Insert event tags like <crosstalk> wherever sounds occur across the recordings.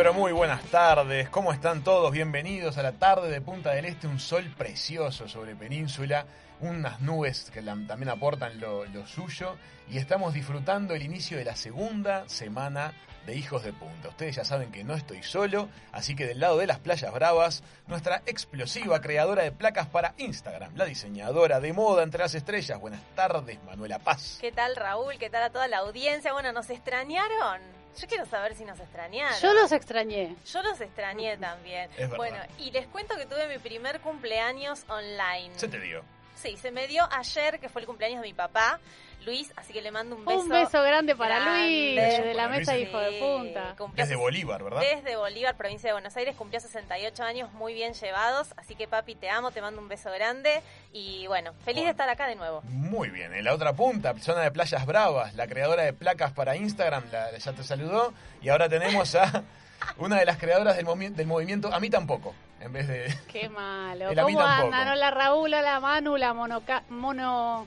pero muy buenas tardes. ¿Cómo están todos? Bienvenidos a la tarde de Punta del Este. Un sol precioso sobre Península, unas nubes que también aportan lo, lo suyo. Y estamos disfrutando el inicio de la segunda semana de Hijos de Punta. Ustedes ya saben que no estoy solo, así que del lado de las playas bravas, nuestra explosiva creadora de placas para Instagram, la diseñadora de moda entre las estrellas. Buenas tardes, Manuela Paz. ¿Qué tal, Raúl? ¿Qué tal a toda la audiencia? Bueno, ¿nos extrañaron? Yo quiero saber si nos extrañaron. Yo los extrañé. Yo los extrañé también. Es verdad. bueno, y les cuento que tuve mi primer cumpleaños online. Se te dio. Sí, se me dio ayer, que fue el cumpleaños de mi papá, Luis, así que le mando un beso. Un beso grande para grande. Luis, Beso de la mesa. Hijo de Punta. cumplió Desde Bolívar, ¿verdad? Desde Bolívar, provincia de Buenos Aires, cumplió 68 años muy bien llevados, así que papi, te amo, te mando un beso grande y bueno, feliz Bueno. de estar acá de nuevo. Muy bien, en la otra punta, zona de Playas Bravas, la creadora de placas para Instagram, la- ya te saludó. Y ahora tenemos a <laughs> una de las creadoras del, movi- del movimiento, a mí tampoco, en vez de... Qué <laughs> malo. El a mí ¿Cómo andan? Hola Raúl, hola Manu, la monoca... mono...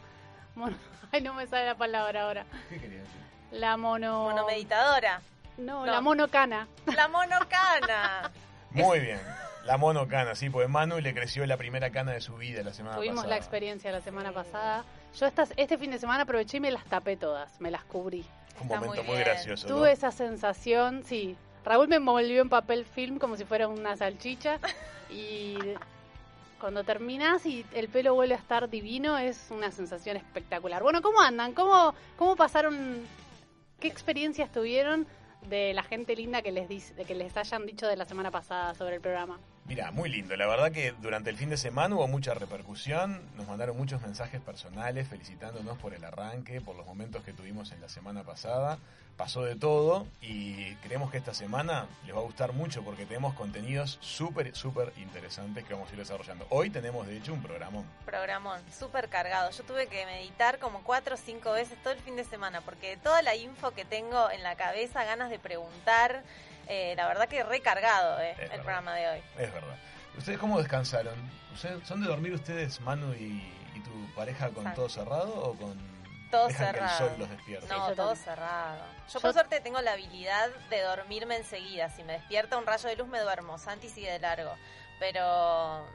mono... Ay, no me sale la palabra ahora. <laughs> ¿Qué quería decir? La mono... Monomeditadora, No, No. la monocana. la monocana. <laughs> Muy bien, la monocana, sí, porque Manu le creció la primera cana de su vida la semana Tuvimos pasada. la experiencia la semana pasada. Yo estas, este fin de semana aproveché y me las tapé todas, me las cubrí. Fue un Está momento muy gracioso. ¿no? Tuve esa sensación, sí. Raúl me envolvió en papel film como si fuera una salchicha <laughs> y cuando terminas y el pelo vuelve a estar divino es una sensación espectacular. Bueno, ¿cómo andan? ¿Cómo, cómo pasaron? ¿Qué experiencias tuvieron de la gente linda que les que les hayan dicho de la semana pasada sobre el programa? Mira, muy lindo. La verdad que durante el fin de semana hubo mucha repercusión. Nos mandaron muchos mensajes personales felicitándonos por el arranque, por los momentos que tuvimos en la semana pasada. Pasó de todo y creemos que esta semana les va a gustar mucho porque tenemos contenidos súper, súper interesantes que vamos a ir desarrollando. Hoy tenemos, de hecho, un programón. Programón, súper cargado. Yo tuve que meditar como cuatro o cinco veces todo el fin de semana, porque toda la info que tengo en la cabeza, ganas de preguntar, eh, la verdad que recargado eh, Es el verdad. programa de hoy. Es verdad. ¿Ustedes cómo descansaron? ¿Ustedes- ¿Son de dormir ustedes, Manu y, y tu pareja, con Exacto. todo cerrado o con... Todo dejan que el cerrado. sol los despierte? No, yo todo también. cerrado. Yo, Yo- por suerte tengo la habilidad de dormirme enseguida. Si me despierta un rayo de luz me duermo. Santi sigue de largo. Pero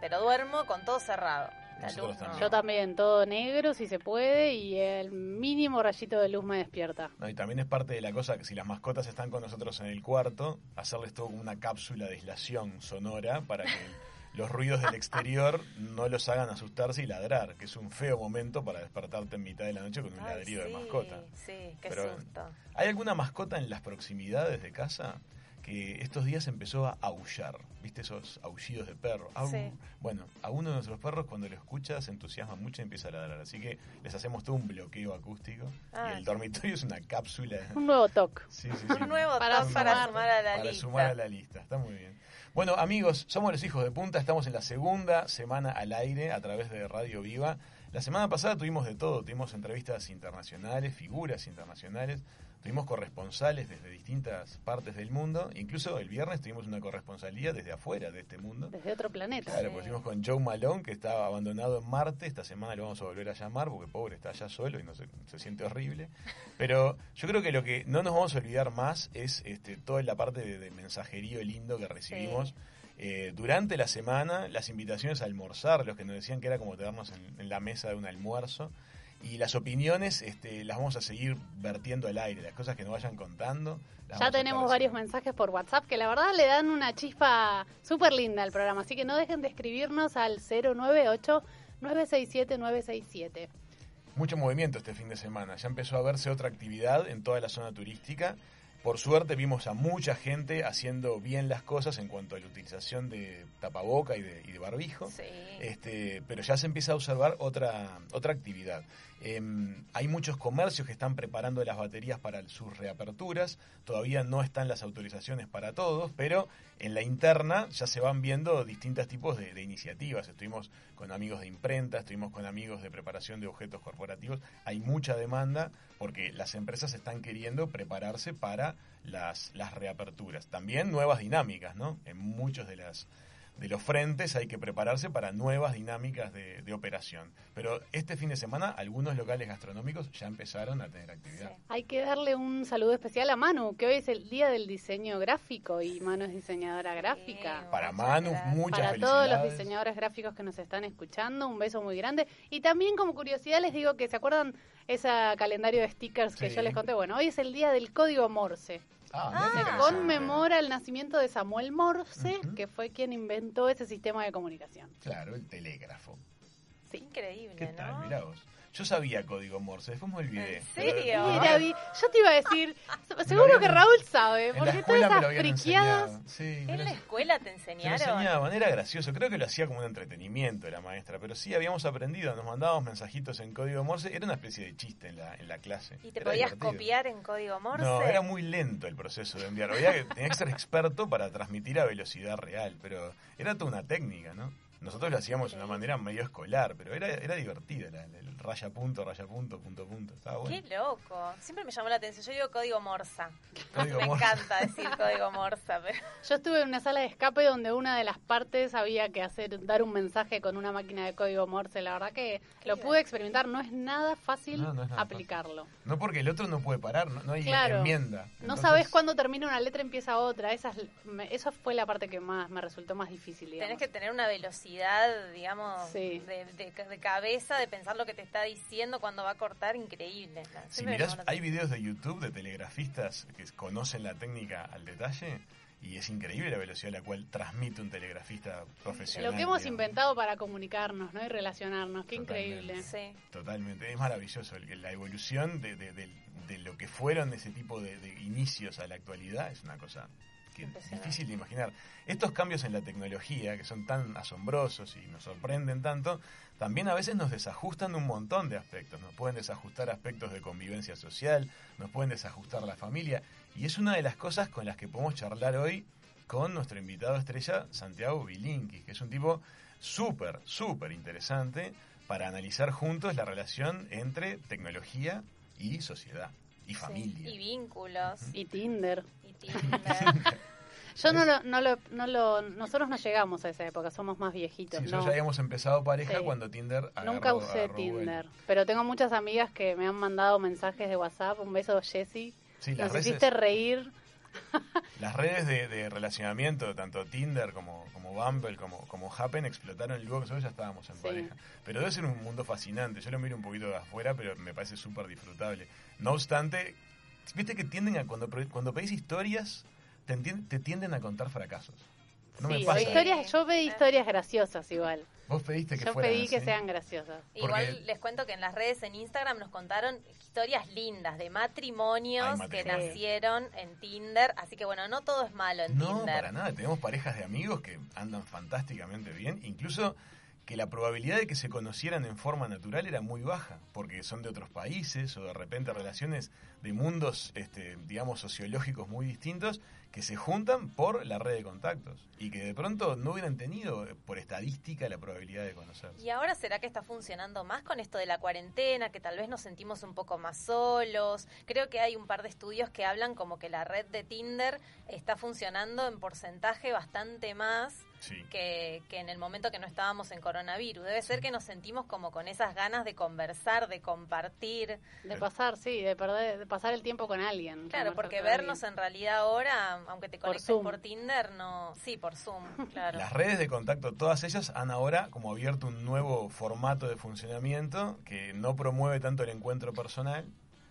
pero duermo con todo cerrado. No. Yo también, todo negro si se puede y el mínimo rayito de luz me despierta. No, y también es parte de la cosa que si las mascotas están con nosotros en el cuarto, hacerles todo como una cápsula de aislación sonora para que <laughs> los ruidos del exterior no los hagan asustarse y ladrar, que es un feo momento para despertarte en mitad de la noche con un Ay, ladrido sí, de mascota. Sí, qué Pero- susto. ¿Hay alguna mascota en las proximidades de casa? Que estos días empezó a aullar, ¿viste esos aullidos de perro? Au. Sí. Bueno, a uno de nuestros perros cuando lo escucha se entusiasma mucho y empieza a ladrar, así que les hacemos todo un bloqueo acústico Ah, y el dormitorio es una cápsula. Un nuevo toque. Sí, sí, sí. Un nuevo Para top para sumar- sumar a la para lista. sumar a la lista, está muy bien. Bueno, amigos, somos los hijos de punta, estamos en la segunda semana al aire a través de Radio Viva. La semana pasada tuvimos de todo, tuvimos entrevistas internacionales, figuras internacionales, tuvimos corresponsales desde distintas partes del mundo, incluso el viernes tuvimos una corresponsalía desde afuera de este mundo. Desde otro planeta. Claro, pues fuimos con Joe Malone, que estaba abandonado en Marte. Esta semana lo vamos a volver a llamar porque pobre está allá solo y no se, se siente horrible. Pero yo creo que lo que no nos vamos a olvidar más es este, toda la parte de, de mensajerío lindo que recibimos. eh, durante la semana, las invitaciones a almorzar, los que nos decían que era como tenernos en, en la mesa de un almuerzo. Y las opiniones este, las vamos a seguir vertiendo al aire, las cosas que nos vayan contando. Ya tenemos varios mensajes por WhatsApp que la verdad le dan una chispa súper linda al programa. Así que no dejen de escribirnos al 098-967-967. Mucho movimiento este fin de semana. Ya empezó a verse otra actividad en toda la zona turística. Por suerte vimos a mucha gente haciendo bien las cosas en cuanto a la utilización de tapaboca y de, y de barbijo. Sí. Este, pero ya se empieza a observar otra, otra actividad. Em, hay muchos comercios que están preparando las baterías para sus reaperturas. Todavía no están las autorizaciones para todos, pero en la interna ya se van viendo distintos tipos de, de iniciativas. Estuvimos con amigos de imprenta, estuvimos con amigos de preparación de objetos corporativos. Hay mucha demanda porque las empresas están queriendo prepararse para las, las reaperturas. También nuevas dinámicas, ¿no? En muchos de las de los frentes hay que prepararse para nuevas dinámicas de, de operación. Pero este fin de semana algunos locales gastronómicos ya empezaron a tener actividad. Sí. Hay que darle un saludo especial a Manu, que hoy es el día del diseño gráfico y Manu es diseñadora gráfica. Sí. Para Muchas Manu, gracias. muchas Para todos los diseñadores gráficos que nos están escuchando, un beso muy grande. Y también como curiosidad les digo que se acuerdan ese calendario de stickers que Sí. yo les conté. Bueno, hoy es el día del código Morse. Ah, Ah. conmemora el nacimiento de Samuel Morse, que fue quien inventó ese sistema de comunicación. Claro, el telégrafo. Sí. Increíble, ¿Qué ¿no? tal? Mirá vos. Yo sabía código Morse, después me olvidé. ¿En serio? Mira, Vi, yo te iba a decir, <laughs> seguro que Raúl sabe, en la porque todas escuela me lo esas friqueadas... Sí, ¿En la escuela te enseñaron? enseñaban, era gracioso, creo que lo hacía como un entretenimiento la maestra, pero sí habíamos aprendido, nos mandábamos mensajitos en código Morse, era una especie de chiste en la, en la clase. ¿Y te Era podías divertido. copiar en código Morse? No, era muy lento el proceso de enviar, había que, tenía que ser experto para transmitir a velocidad real, pero era toda una técnica, ¿no? Nosotros lo hacíamos de una manera medio escolar, pero era, era divertida, la- el raya punto, raya punto, punto punto, estaba bueno. Qué loco. Siempre me llamó la atención. Yo digo código Morsa. Código <laughs> me encanta decir código Morsa, pero <laughs> Yo estuve en una sala de escape donde una de las partes había que hacer dar un mensaje con una máquina de código Morse. La verdad que Qué lo pude experimentar, no es nada fácil No, no es nada aplicarlo. No porque el otro no puede parar, no, no hay Claro. enmienda. No sabes cuándo termina una letra empieza otra. Esa, es- me- esa fue la parte que más me resultó más difícil. tenés digamos. que tener una velocidad, digamos, Sí. de, de- de cabeza, de pensar lo que te está diciendo cuando va a cortar, increíble. Si mirás, hay videos de YouTube de telegrafistas que conocen la técnica al detalle y es increíble la velocidad a la cual transmite un telegrafista profesional. Lo que hemos digamos. inventado para comunicarnos ¿no? y relacionarnos. Qué Totalmente. increíble. Sí. Totalmente, es maravilloso. el- La evolución de, de- de- de lo que fueron ese tipo de, de inicios a la actualidad es una cosa que es difícil de imaginar. Estos cambios en la tecnología, que son tan asombrosos y nos sorprenden tanto, también a veces nos desajustan de un montón de aspectos. Nos pueden desajustar aspectos de convivencia social, nos pueden desajustar la familia. Y es una de las cosas con las que podemos charlar hoy con nuestro invitado estrella, Santiago Bilinkis, que es un tipo súper, súper interesante para analizar juntos la relación entre tecnología y sociedad y Sí. familia. Y vínculos. Y Tinder. <laughs> Yo no lo, no lo, no lo, nosotros no llegamos a esa época, somos más viejitos. Sí, no. nosotros ya habíamos empezado pareja Sí. cuando Tinder agarró- Nunca usé. Tinder, pero tengo muchas amigas que me han mandado mensajes de WhatsApp. Un beso, Jessy. Sí, Nos redes, hiciste reír. <laughs> las redes de, de relacionamiento, tanto Tinder como, como Bumble, como, como Happen, explotaron luego que nosotros ya estábamos en pareja. Pero debe ser un mundo fascinante. Yo lo miro un poquito de afuera, pero me parece súper disfrutable. No obstante, viste que tienden a, cuando, cuando pedís historias, te, te tienden a contar fracasos. No sí, me pasa. historias, yo pedí historias graciosas igual. Vos pediste que Yo fueran pedí que sean graciosas. Igual Porque- les cuento que en las redes en Instagram nos contaron historias lindas de matrimonios Ay, que nacieron en Tinder. Así que bueno, no todo es malo en No, Tinder. para nada. Tenemos parejas de amigos que andan fantásticamente bien. Incluso que la probabilidad de que se conocieran en forma natural era muy baja, porque son de otros países o de repente relaciones de mundos, este, digamos, sociológicos muy distintos que se juntan por la red de contactos y que de pronto no hubieran tenido, eh, por estadística, la probabilidad de conocerse. ¿Y ahora será que está funcionando más con esto de la cuarentena, que tal vez nos sentimos un poco más solos? Creo que hay un par de estudios que hablan como que la red de Tinder está funcionando en porcentaje bastante más Sí. que, que en el momento que no estábamos en coronavirus. Debe ser que nos sentimos como con esas ganas de conversar, de compartir. De pasar, sí, de, perder, de pasar el tiempo con alguien. Claro, porque vernos alguien. en realidad ahora, aunque te Por conectes Zoom. por, Tinder, no... Sí, por Zoom, <laughs> claro. Las redes de contacto, todas ellas han ahora como abierto un nuevo formato de funcionamiento que no promueve tanto el encuentro personal,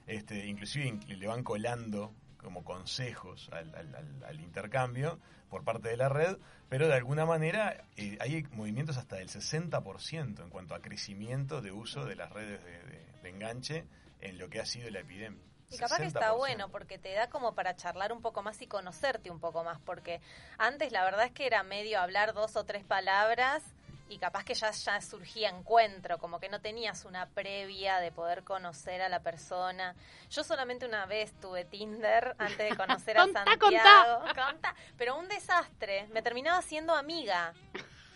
este, inclusive in- le van colando como consejos al, al- al- al intercambio por parte de la red, pero de alguna manera eh, hay movimientos hasta del 60% en cuanto a crecimiento de uso de las redes de, de- de enganche en lo que ha sido la epidemia. Y capaz que está 60%. bueno porque te da como para charlar un poco más y conocerte un poco más, porque antes la verdad es que era medio hablar dos o tres palabras y capaz que ya, ya surgía encuentro, como que no tenías una previa de poder conocer a la persona. Yo solamente una vez tuve Tinder antes de conocer a <laughs> Contá, Santiago. Contá. Pero un desastre, me terminaba siendo amiga.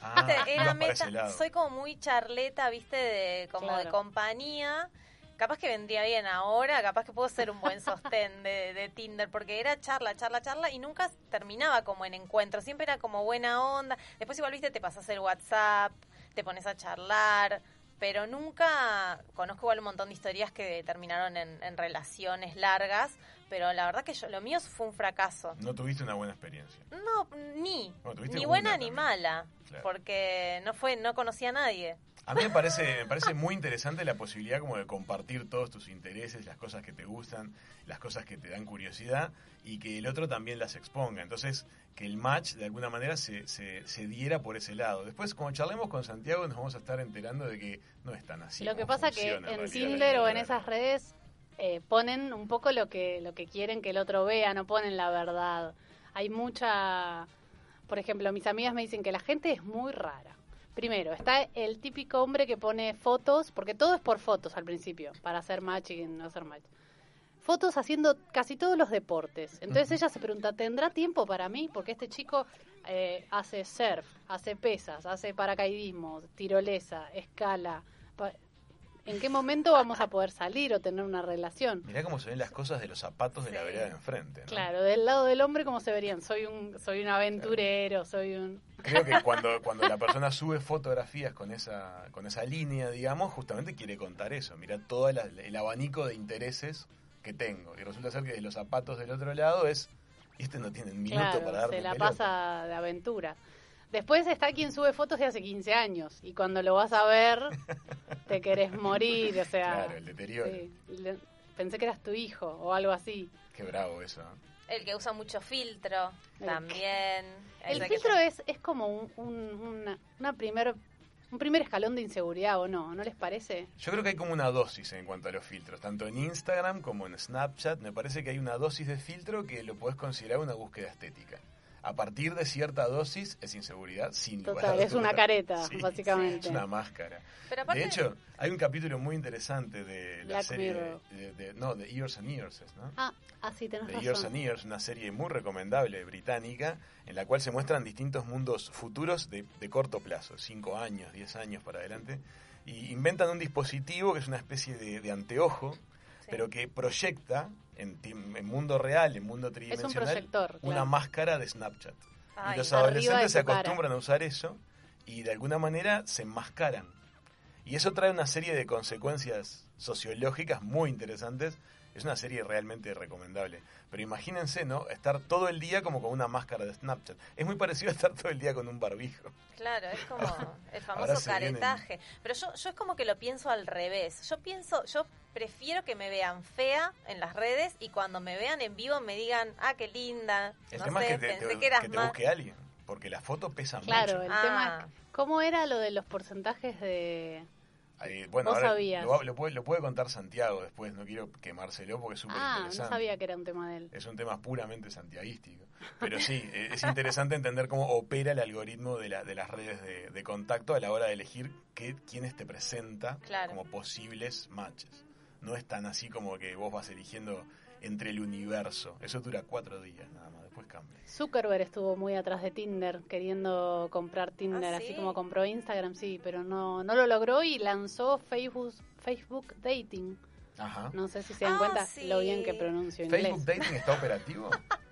Ah, <laughs> era meta, soy como muy charleta, viste, de como de compañía capaz que vendría bien ahora, capaz que puedo ser un buen sostén de, de Tinder, porque era charla, charla, charla y nunca terminaba como en encuentro, siempre era como buena onda. Después igual, viste, te pasas el WhatsApp, te pones a charlar, pero nunca conozco igual un montón de historias que terminaron en, en relaciones largas, pero la verdad que yo, lo mío fue un fracaso. No tuviste una buena experiencia. No, ni, ni buena ni mala, Claro. porque no fue, no conocía a nadie. A mí me parece, me parece muy interesante la posibilidad como de compartir todos tus intereses, las cosas que te gustan, las cosas que te dan curiosidad y que el otro también las exponga. Entonces, que el match de alguna manera se, se, se diera por ese lado. Después, como charlemos con Santiago, nos vamos a estar enterando de que no es tan así. lo que pasa que en realidad. Tinder o en esas redes eh, ponen un poco lo que lo que quieren que el otro vea, no ponen la verdad. Hay mucha, por ejemplo, mis amigas me dicen que la gente es muy rara. Primero, está el típico hombre que pone fotos, porque todo es por fotos al principio, para hacer match y no hacer match. Fotos haciendo casi todos los deportes. Entonces ella se pregunta, ¿tendrá tiempo para mí? Porque este chico eh, hace surf, hace pesas, hace paracaidismo, tirolesa, escala. Pa- ¿En qué momento vamos a poder salir o tener una relación? Mirá cómo se ven las cosas de los zapatos de la vereda de enfrente. ¿no? Claro, del lado del hombre, ¿cómo se verían? Soy un, soy un aventurero, soy un... Creo que <laughs> cuando, cuando la persona sube fotografías con esa, con esa línea, digamos, justamente quiere contar eso. Mira todo la- el abanico de intereses que tengo. Y resulta ser que de los zapatos del otro lado es, y este no tiene un minuto Claro, para darme se la pelota. pasa de aventura. Después está quien sube fotos de hace 15 años y cuando lo vas a ver <laughs> te querés morir, o sea... Claro, el deterioro. sí, le- pensé que eras tu hijo o algo así. Qué bravo eso. ¿no? El que usa mucho filtro El- también. El que- filtro es, es como un, un- una, una primer, un primer escalón de inseguridad, ¿o no? ¿No les parece? Yo creo que hay como una dosis en cuanto a los filtros, tanto en Instagram como en Snapchat. Me parece que hay una dosis de filtro que lo puedes considerar una búsqueda estética. A partir de cierta dosis es inseguridad, sin lugar a Total, es una careta, Sí, básicamente. Es una máscara. Pero aparte, De hecho, hay un capítulo muy interesante de la Black serie. Mirror. De, de- no, de Years and Years, ¿no? Ah, ah, sí, tenés de Years razón. and Years, una serie muy recomendable británica, en la cual se muestran distintos mundos futuros de, de corto plazo, 5 años, 10 años para adelante, y inventan un dispositivo que es una especie de, de anteojo, sí. pero que proyecta en, en mundo real, en mundo Es un tridimensional, proyector. una claro. máscara de Snapchat. Ay, y los adolescentes se tu cara. acostumbran a usar eso y de alguna manera se enmascaran. Y eso trae una serie de consecuencias sociológicas muy interesantes. Es una serie realmente recomendable. Pero imagínense, ¿no? Estar todo el día como con una máscara de Snapchat. Es muy parecido a estar todo el día con un barbijo. Claro, es como <laughs> el famoso se vienen- caretaje. Pero yo, yo es como que lo pienso al revés. Yo pienso, yo prefiero que me vean fea en las redes y cuando me vean en vivo me digan, ah, qué linda. El no tema sé, es que te, pensé te- que eras que te más. busque alguien. Porque la foto pesa Claro, mucho. el Ah. tema es, ¿cómo era lo de los porcentajes de... Ahí, bueno, Vos ahora sabías. Lo, lo puede, lo puede contar Santiago después. No quiero quemárselo porque es súper Ah, no interesante. sabía que era un tema de él. Es un tema puramente santiaguístico. Pero sí, <laughs> eh, es interesante entender cómo opera el algoritmo de, la, de las redes de, de contacto a la hora de elegir qué, quiénes te presenta Claro. como posibles matches. No es tan así como que vos vas eligiendo entre el universo. Eso dura cuatro días nada más, después cambia. Zuckerberg estuvo muy atrás de Tinder, queriendo comprar Tinder, ¿Ah, así sí? como compró Instagram, sí, pero no, no lo logró y lanzó Facebook, Facebook Dating. Ajá. No sé si se dan Ah, cuenta sí. lo bien que pronuncio ¿Facebook inglés. Dating está operativo? <laughs>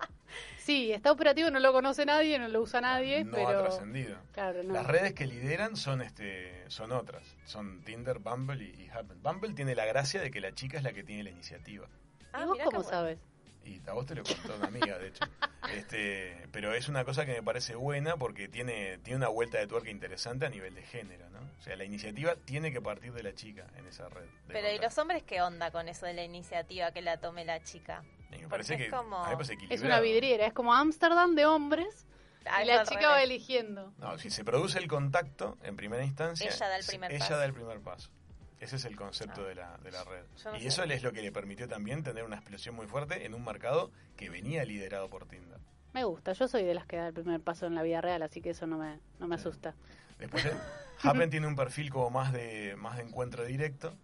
Sí, está operativo, no lo conoce nadie, no lo usa nadie, no ha pero trascendido. claro, no. Las redes que lideran son este son otras. Son Tinder, Bumble y, y Happen. Bumble tiene la gracia de que la chica es la que tiene la iniciativa. Ah, ¿Y vos cómo sabes? Y a vos te lo contó una amiga, de hecho. <laughs> Este, pero es una cosa que me parece buena porque tiene, tiene una vuelta de tuerca interesante a nivel de género, ¿no? O sea, la iniciativa tiene que partir de la chica en esa red. Pero ¿y los hombres qué onda con eso de la iniciativa que la tome la chica? Y me parece porque que es como- a mí me parece Es una vidriera, es como Ámsterdam de hombres y la chica revés. va eligiendo. No, si se produce el contacto en primera instancia, Ella da el primer ella paso. da el primer paso. Ese es el concepto Ah. de, la, de la red. Yo no y sé. eso es lo que le permitió también tener una explosión muy fuerte en un mercado que venía liderado por Tinder. Me gusta, yo soy de las que da el primer paso en la vida real, así que eso no me, no me asusta. Después, eh, Happen tiene un perfil como más de, más de encuentro directo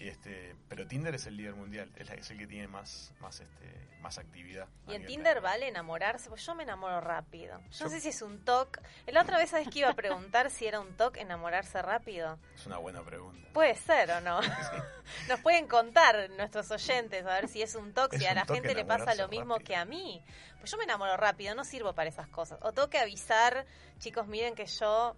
Este, pero Tinder es el líder mundial, es, la- es el que tiene más, más, este, más actividad. Y en Tinder vale enamorarse, pues yo me enamoro rápido. Yo Yo- no sé si es un toque. La otra vez sabes que iba a preguntar si era un toque enamorarse rápido. Es una buena pregunta. Puede ser o no. <laughs> <laughs> Nos pueden contar nuestros oyentes a ver si es un toque, Es si a la gente le pasa lo mismo rápido. que a mí. Pues yo me enamoro rápido, no sirvo para esas cosas. O tengo que avisar, chicos, miren que yo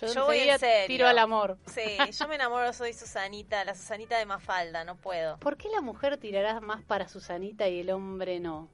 Yo, Yo voy en serio. tiro al amor. Sí, yo me enamoro, soy Susanita, la Susanita de Mafalda, no puedo. ¿Por qué la mujer tirará más para Susanita y el hombre no?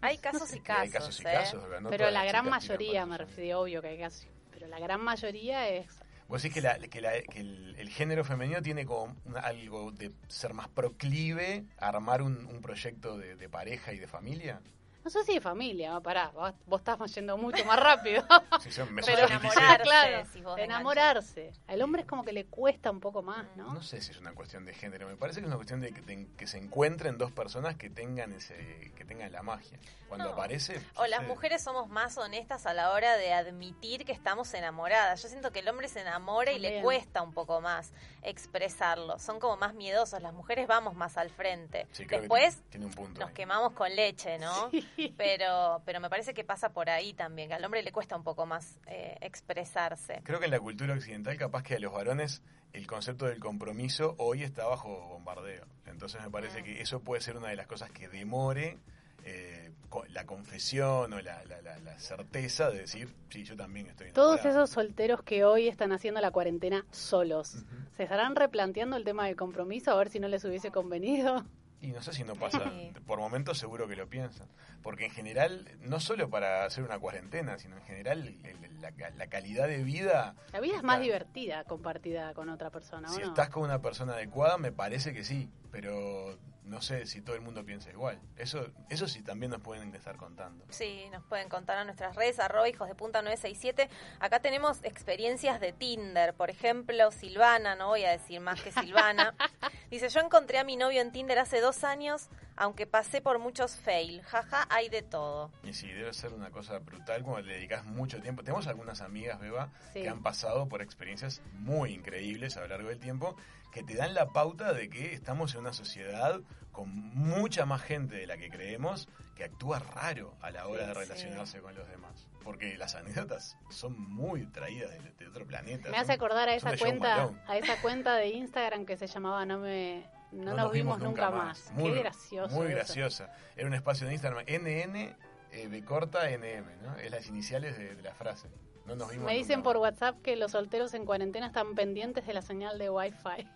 Hay casos y que hay casos, casos y ¿eh? casos. ¿verdad? No pero la gran mayoría, me refiero, obvio que hay casos, pero la gran mayoría es... Vos decís que, la, que, la- que el, el género femenino tiene como una- algo de ser más proclive a armar un, un proyecto de, de pareja y de familia. No sé si de familia, va, pará, vos, vos estás yendo mucho más rápido. <laughs> Sí, son- Pero enamorarse, claro, si vos enamorarse. Al hombre es como que le cuesta un poco más, ¿no? No sé si es una cuestión de género, me parece que es una cuestión de que, de que se encuentren dos personas que tengan ese que tengan la magia. Cuando No. aparece... O las mujeres somos más honestas a la hora de admitir que estamos enamoradas. Yo siento que el hombre se enamora y le cuesta un poco más expresarlo. Son como más miedosos. Las mujeres vamos más al frente. Sí, Después tiene, tiene un punto. nos ahí. quemamos con leche, ¿no? Sí. Pero, pero me parece que pasa por ahí también, que al hombre le cuesta un poco más eh, expresarse. Creo que en la cultura occidental capaz que a los varones el concepto del compromiso hoy está bajo bombardeo. Entonces me parece Mm. que eso puede ser una de las cosas que demore eh, la confesión o la, la- la- la certeza de decir, sí, yo también estoy Todos enamorado". esos solteros que hoy están haciendo la cuarentena solos. ¿se estarán replanteando el tema del compromiso a ver si no les hubiese convenido? Y no sé si no pasa, por momentos seguro que lo piensan. Porque en general, no solo para hacer una cuarentena, sino en general el- la, la calidad de vida... La vida es más divertida compartida con otra persona, ¿o Si no? estás con una persona adecuada, me parece que sí, pero no sé si todo el mundo piensa igual. Eso, eso sí también nos pueden estar contando. Sí, nos pueden contar a nuestras redes, arroba hijos de punta 967. Acá tenemos experiencias de Tinder. Por ejemplo, Silvana, no voy a decir más que Silvana. <laughs> Dice, yo encontré a mi novio en Tinder hace dos años, aunque pasé por muchos fail. Jaja, hay de todo. Y sí, debe ser una cosa brutal cuando le dedicas mucho tiempo. Tenemos algunas amigas, Beba, Sí. que han pasado por experiencias muy increíbles a lo largo del tiempo, que te dan la pauta de que estamos en una sociedad con mucha más gente de la que creemos que actúa raro a la hora Sí, de sí. relacionarse con los demás. Porque las anécdotas son muy traídas de, de otro planeta. Me son- hace acordar a esa de cuenta, a esa cuenta de Instagram que se llamaba No me no, nos vimos nunca más. Muy, Qué gracioso. Muy eso. graciosa. Era un espacio de Instagram, NN, eh, B corta, NM, ¿no? Es las iniciales de, de la frase. No nos vimos Me dicen nunca por. WhatsApp que los solteros en cuarentena están pendientes de la señal de Wi-Fi.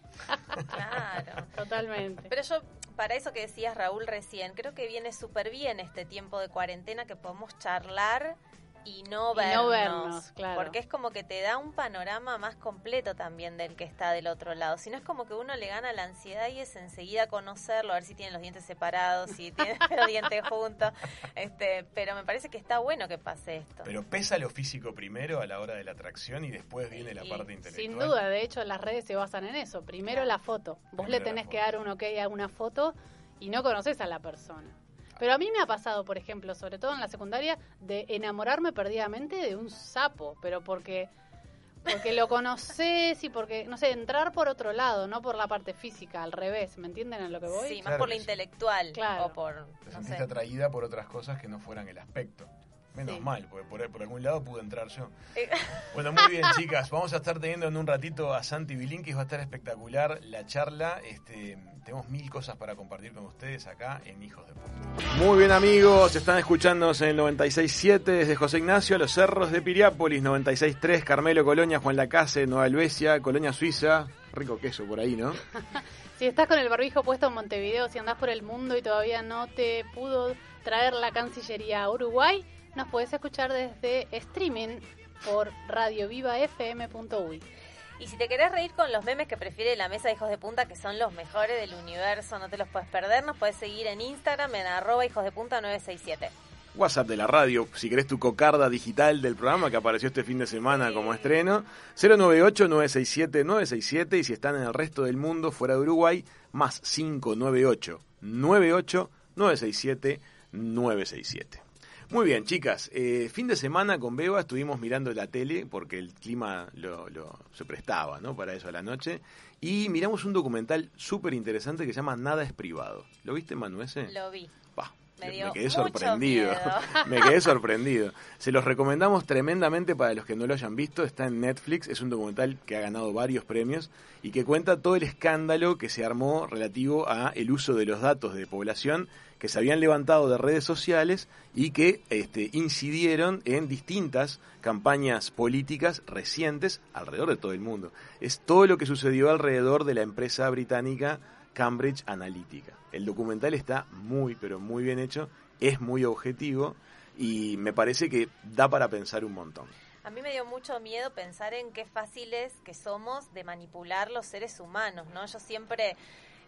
Claro. <laughs> Totalmente. Pero yo, para eso que decías Raúl recién, creo que viene súper bien este tiempo de cuarentena que podemos charlar y no Y vernos. no vernos, claro. Porque es como que te da un panorama más completo también del que está del otro lado. Si no es como que uno le gana la ansiedad y es enseguida conocerlo, a ver si tienen los dientes separados, si tienen <laughs> los dientes juntos. Este, pero me parece que está bueno que pase esto. Pero pesa lo físico primero a la hora de la atracción y después viene la parte intelectual. Sin duda, de hecho las redes se basan en eso. Primero Claro. la foto. Vos Primero le tenés que dar un ok a una foto y no conoces a la persona. Pero a mí me ha pasado, por ejemplo, sobre todo en la secundaria, de enamorarme perdidamente de un sapo, pero porque porque lo conoces y porque, no sé, entrar por otro lado, no por la parte física, al revés, ¿me entienden a lo que voy? Sí, más Claro por lo intelectual Claro. o por, Te no sentiste sé. atraída por otras cosas que no fueran el aspecto. Menos Sí. mal, porque por, por algún lado pude entrar yo. Eh, <laughs> Bueno, muy bien, chicas. Vamos a estar teniendo en un ratito a Santi Bilinkis. Va a estar espectacular la charla. Este, tenemos mil cosas para compartir con ustedes acá en Hijos de Puta. Muy bien, amigos. Están escuchándonos en el 96.7 desde José Ignacio a los cerros de Piriápolis. 96.3 Carmelo, Colonia, Juan Lacase, Nueva Helvecia, Colonia Suiza. Rico queso por ahí, ¿no? <laughs> Si estás con el barbijo puesto en Montevideo, si andás por el mundo y todavía no te pudo traer la Cancillería a Uruguay, nos puedes escuchar desde streaming por radiovivafm.uy. Y si te querés reír con los memes que prefiere la mesa de hijos de punta, que son los mejores del universo, no te los puedes perder, nos puedes seguir en Instagram en arroba hijos de punta 967. WhatsApp de la radio, si querés tu cocarda digital del programa que apareció este fin de semana Sí. como estreno, 098-967-967 y si están en el resto del mundo fuera de Uruguay, más 598-98-967-967. Muy bien, chicas. Eh, fin de semana con Beba estuvimos mirando la tele porque el clima lo, lo- se prestaba ¿no? para eso a la noche. Y miramos un documental súper interesante que se llama Nada es privado. ¿Lo viste, Manu, ese? Lo vi. Me quedé mucho sorprendido. miedo. <laughs> me quedé sorprendido. Se los recomendamos tremendamente para los que no lo hayan visto. Está en Netflix. Es un documental que ha ganado varios premios y que cuenta todo el escándalo que se armó relativo a el uso de los datos de población que se habían levantado de redes sociales y que este, incidieron en distintas campañas políticas recientes alrededor de todo el mundo. Es todo lo que sucedió alrededor de la empresa británica Cambridge Analytica. El documental está muy, pero muy bien hecho, es muy objetivo y me parece que da para pensar un montón. A mí me dio mucho miedo pensar en qué fáciles que somos de manipular los seres humanos, ¿no? Yo siempre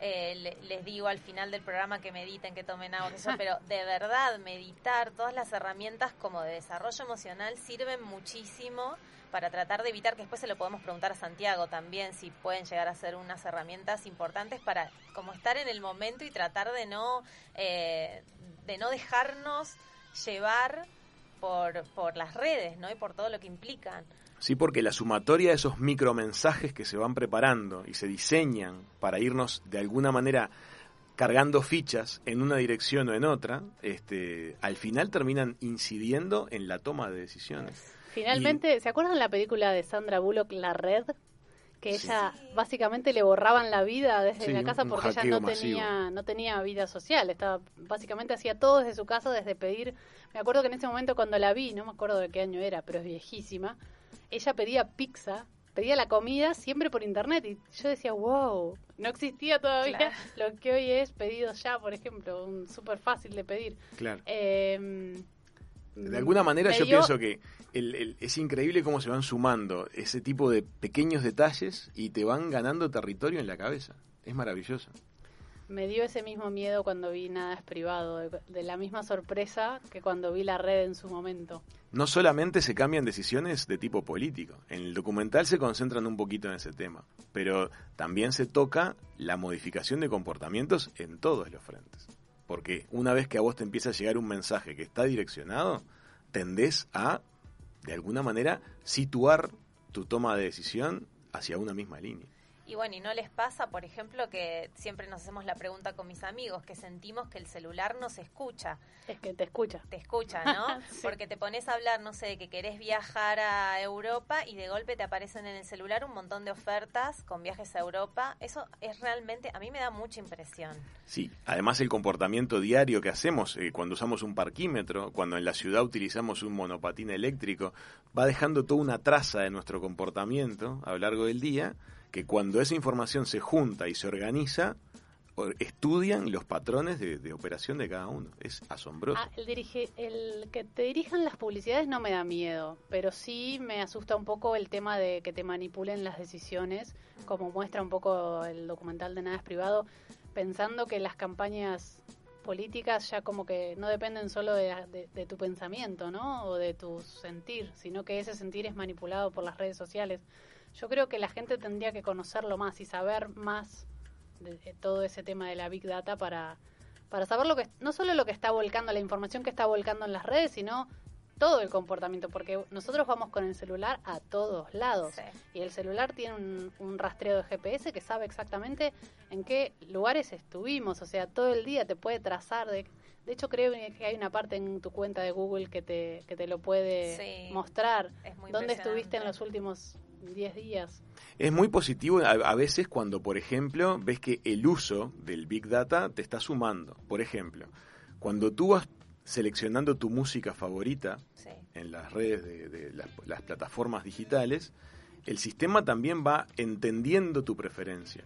eh, le- les digo al final del programa que mediten, que tomen agua, <laughs> pero de verdad, meditar, todas las herramientas como de desarrollo emocional sirven muchísimo para tratar de evitar, que después se lo podemos preguntar a Santiago también, si pueden llegar a ser unas herramientas importantes para como estar en el momento y tratar de no, eh, de no dejarnos llevar por, por las redes, ¿no? Y por todo lo que implican. Sí, porque la sumatoria de esos micromensajes que se van preparando y se diseñan para irnos de alguna manera cargando fichas en una dirección o en otra, este, al final terminan incidiendo en la toma de decisiones. Finalmente, ¿se acuerdan la película de Sandra Bullock, La Red? Que Sí. ella básicamente le borraban la vida desde Sí, la casa porque ella no masivo. tenía no tenía vida social, estaba básicamente hacía todo desde su casa, desde pedir. Me acuerdo que en ese momento cuando la vi, no me acuerdo de qué año era, pero es viejísima. Ella pedía pizza, pedía la comida siempre por internet y yo decía, "Wow, no existía todavía Claro. lo que hoy es pedidos ya, por ejemplo, un súper fácil de pedir." Claro. Eh, De alguna manera yo pienso que el- el- es increíble cómo se van sumando ese tipo de pequeños detalles y te van ganando territorio en la cabeza. Es maravilloso. Me dio ese mismo miedo cuando vi Nada es privado, de, de la misma sorpresa que cuando vi la red en su momento. No solamente se cambian decisiones de tipo político, en el documental se concentran un poquito en ese tema, pero también se toca la modificación de comportamientos en todos los frentes. Porque una vez que a vos te empieza a llegar un mensaje que está direccionado, tendés a, de alguna manera, situar tu toma de decisión hacia una misma línea. Y bueno, ¿y no les pasa, por ejemplo, que siempre nos hacemos la pregunta con mis amigos, que sentimos que el celular nos escucha? Es que te escucha. Te escucha, ¿no? <laughs> Sí. Porque te pones a hablar, no sé, de que querés viajar a Europa y de golpe te aparecen en el celular un montón de ofertas con viajes a Europa. Eso es realmente, a mí me da mucha impresión. Sí, además el comportamiento diario que hacemos eh, cuando usamos un parquímetro, cuando en la ciudad utilizamos un monopatín eléctrico, va dejando toda una traza de nuestro comportamiento a lo largo del día, que cuando esa información se junta y se organiza, estudian los patrones de, operación de cada uno. Es asombroso. Ah, el, que te dirijan las publicidades no me da miedo, pero sí me asusta un poco el tema de que te manipulen las decisiones, como muestra un poco el documental de Nada es Privado, pensando que las campañas políticas ya como que no dependen solo de- de tu pensamiento, ¿no? O de tu sentir, sino que ese sentir es manipulado por las redes sociales. Yo creo que la gente tendría que conocerlo más y saber más de, de todo ese tema de la Big Data para, para saber lo que no solo lo que está volcando, la información que está volcando en las redes, sino todo el comportamiento, porque nosotros vamos con el celular a todos lados Sí. y el celular tiene un, un rastreo de GPS que sabe exactamente en qué lugares estuvimos, o sea, todo el día te puede trazar. De, de hecho, creo que hay una parte en tu cuenta de Google que te, que te lo puede Sí. mostrar. Es muy ¿Dónde estuviste en los últimos 10 días? Es muy positivo a, a veces cuando, por ejemplo, ves que el uso del Big Data te está sumando. Por ejemplo, cuando tú vas seleccionando tu música favorita, Sí. en las redes de, de las, las plataformas digitales, el sistema también va entendiendo tu preferencia.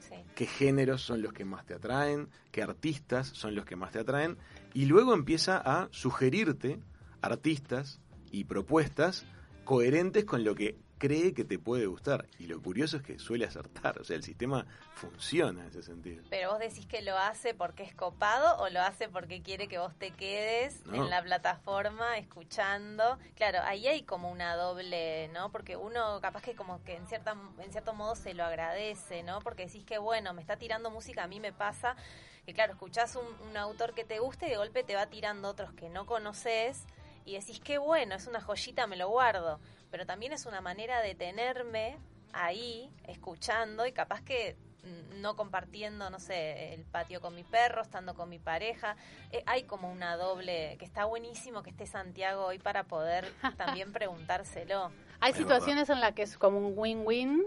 Sí. Qué géneros son los que más te atraen, qué artistas son los que más te atraen, y luego empieza a sugerirte artistas y propuestas coherentes con lo que cree que te puede gustar. Y lo curioso es que suele acertar, o sea, el sistema funciona en ese sentido. Pero vos decís que lo hace porque es copado o lo hace porque quiere que vos te quedes No. en la plataforma escuchando. Claro, ahí hay como una doble, ¿no? Porque uno capaz que como que en cierta en cierto modo se lo agradece, ¿no? Porque decís que bueno, me está tirando música, a mí me pasa que claro, escuchás un, un autor que te guste y de golpe te va tirando otros que no conoces y decís que bueno, es una joyita, me lo guardo. Pero también es una manera de tenerme ahí, escuchando y capaz que mm, no compartiendo, no sé, el patio con mi perro, estando con mi pareja. Eh, hay como una doble, que está buenísimo que esté Santiago hoy para poder también <laughs> preguntárselo. Hay Es situaciones en las que es como un win-win,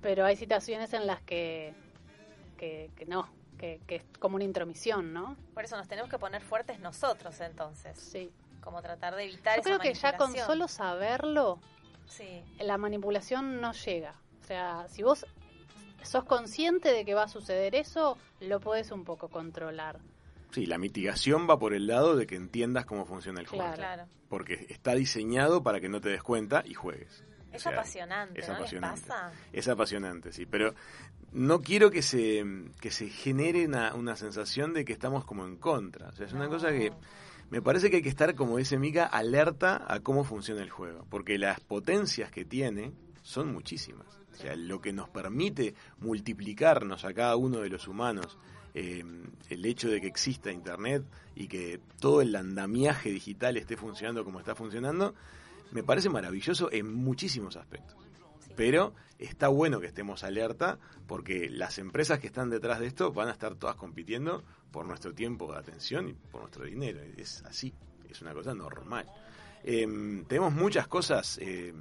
pero hay situaciones en las que, que, que no, que, que es como una intromisión, ¿no? Por eso nos tenemos que poner fuertes nosotros entonces, Sí. Como tratar de evitar Yo esa creo que ya con solo saberlo, Sí, la manipulación no llega. O sea, si vos sos consciente de que va a suceder eso, lo podés un poco controlar. Sí, la mitigación va por el lado de que entiendas cómo funciona el juego. Claro. claro. Porque está diseñado para que no te des cuenta y juegues. O Es sea, apasionante, es ¿no apasionante. les pasa? Es apasionante, sí, pero no quiero que se, que se genere una, una sensación de que estamos como en contra. O sea, es una cosa que me parece que hay que estar, como dice Mika, alerta a cómo funciona el juego, porque las potencias que tiene son muchísimas. O sea, lo que nos permite multiplicarnos a cada uno de los humanos, eh, el hecho de que exista Internet y que todo el andamiaje digital esté funcionando como está funcionando, me parece maravilloso en muchísimos aspectos. Pero está bueno que estemos alerta porque las empresas que están detrás de esto van a estar todas compitiendo por nuestro tiempo de atención y por nuestro dinero. Es así, es una cosa normal. Em, tenemos muchas cosas eh,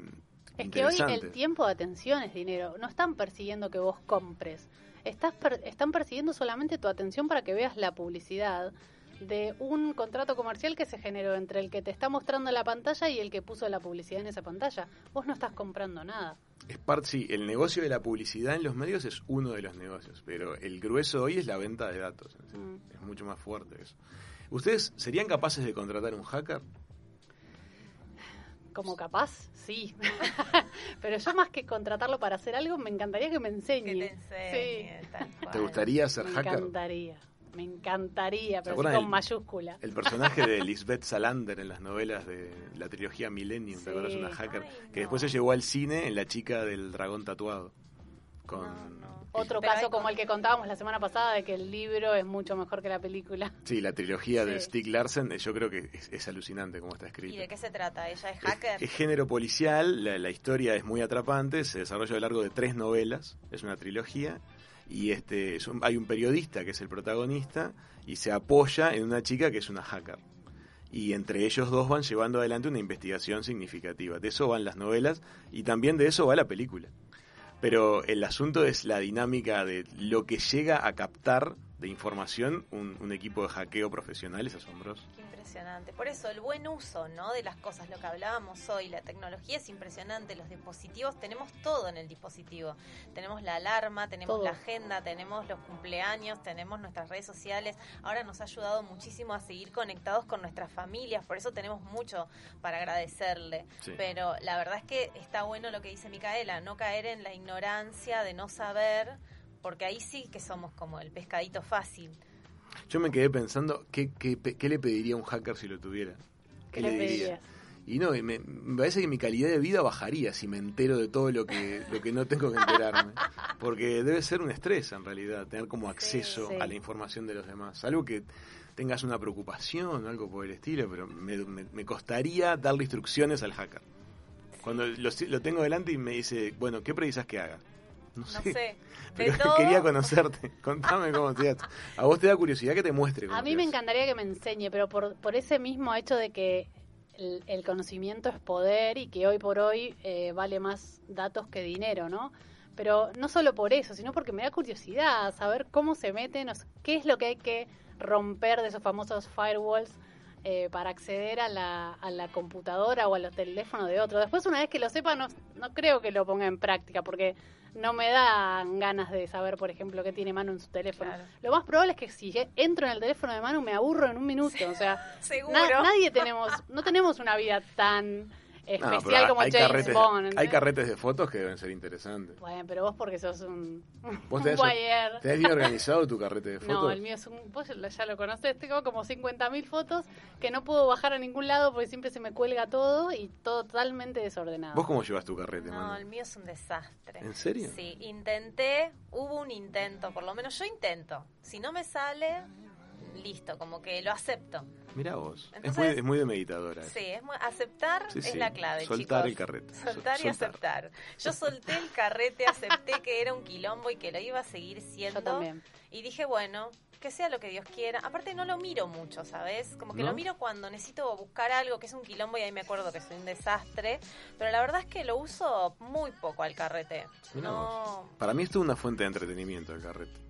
Es que hoy el tiempo de atención es dinero. No están persiguiendo que vos compres. Estás per- están persiguiendo solamente tu atención para que veas la publicidad de un contrato comercial que se generó entre el que te está mostrando la pantalla y el que puso la publicidad en esa pantalla. Vos no estás comprando nada. Es parte, sí, el negocio de la publicidad en los medios es uno de los negocios, pero el grueso hoy es la venta de datos. Mm. Es mucho más fuerte eso. ¿Ustedes serían capaces de contratar un hacker? Como capaz, sí. <laughs> Pero yo más que contratarlo para hacer algo, me encantaría que me enseñe. Que te enseñe, tal ¿Te gustaría ser Me hacker? encantaría. Me encantaría, pero con el- mayúscula. El personaje de Lisbeth Salander en las novelas de la trilogía Millennium, ¿te acuerdas? Una hacker Ay, que después se llevó al cine en La chica del dragón tatuado. Con... No, no. Otro Pero caso hay como el que contábamos la semana pasada de que el libro es mucho mejor que la película. Sí, la trilogía de Sí. Stieg Larsen, eh, yo creo que es, es alucinante cómo está ¿Y escrita. de qué se trata? ¿Ella es Es, hacker? es género policial, la, la historia es muy atrapante, se desarrolla a lo largo de tres novelas, es una trilogía, y este hay un periodista que es el protagonista y se apoya en una chica que es una hacker. Y entre ellos dos van llevando adelante una investigación significativa. De eso van las novelas y también de eso va la película. Pero el asunto es la dinámica de lo que llega a captar de información un, un equipo de hackeo profesional, es asombroso. Qué impresionante. Por eso, el buen uso ¿no? de las cosas, lo que hablábamos hoy, la tecnología es impresionante. Los dispositivos, tenemos todo en el dispositivo. Tenemos la alarma, tenemos Todo. la agenda, tenemos los cumpleaños, tenemos nuestras redes sociales. Ahora nos ha ayudado muchísimo a seguir conectados con nuestras familias. Por eso tenemos mucho para agradecerle. Sí. Pero la verdad es que está bueno lo que dice Micaela, no caer en la ignorancia de no saber, porque ahí sí que somos como el pescadito fácil. Yo me quedé pensando, ¿qué, qué, le pediría a un hacker si lo tuviera? ¿Qué le pedirías? Y no, y me, me parece que mi calidad de vida bajaría si me entero de todo lo que, lo que no tengo que enterarme. Porque debe ser un estrés en realidad, tener como acceso sí. a la información de los demás. Algo que tengas una preocupación o algo por el estilo, pero me, me- me costaría darle instrucciones al hacker. Cuando lo, lo tengo delante y me dice, bueno, ¿qué precisas que haga? No No sé. <laughs> Pero todo. quería conocerte. Contame cómo te haces. A vos te da curiosidad que te muestre. cómo A mí te me encantaría que me enseñe, pero por, por ese mismo hecho de que el, el conocimiento es poder y que hoy por hoy eh, vale más datos que dinero, ¿no? Pero no solo por eso, sino porque me da curiosidad saber cómo se meten, o sea, qué es lo que hay que romper de esos famosos firewalls eh, para acceder a la, a la computadora o a los teléfonos de otro. Después, una vez que lo sepa, no, no creo que lo ponga en práctica, porque no me dan ganas de saber, por ejemplo, qué tiene mano en su teléfono. Claro. Lo más probable es que si entro en el teléfono de mano me aburro en un minuto. O sea, <laughs> Seguro. na- nadie tenemos, no tenemos una vida tan No, especial como hay James carretes, Bond. hay ¿entendés? carretes de fotos que deben ser interesantes. Bueno, pero vos porque sos un, <laughs> ¿Vos un tenés, voyeur. tenés bien organizado tu carrete de <laughs> fotos? No, el mío es un... Vos ya lo conocés, tengo como 50.000 fotos que no puedo bajar a ningún lado porque siempre se me cuelga todo y todo totalmente desordenado. ¿Vos cómo llevas tu carrete, No, el mío es un desastre. ¿En serio? Sí, intenté, hubo un intento, por lo menos yo intento. Si no me sale, listo, como que lo acepto. Mirá vos. es, muy, es muy de meditadora. Sí, es mu- aceptar Sí, es la clave, Soltar chicos. el carrete. <laughs> Soltar y aceptar. Yo solté el carrete, acepté que era un quilombo y que lo iba a seguir siendo. Yo también. Y dije, bueno, que sea lo que Dios quiera. Aparte no lo miro mucho, ¿sabes? Como que ¿No? lo miro cuando necesito buscar algo que es un quilombo y ahí me acuerdo que soy un desastre. Pero la verdad es que lo uso muy poco al carrete. Mirá No... Para mí esto es una fuente de entretenimiento el carrete.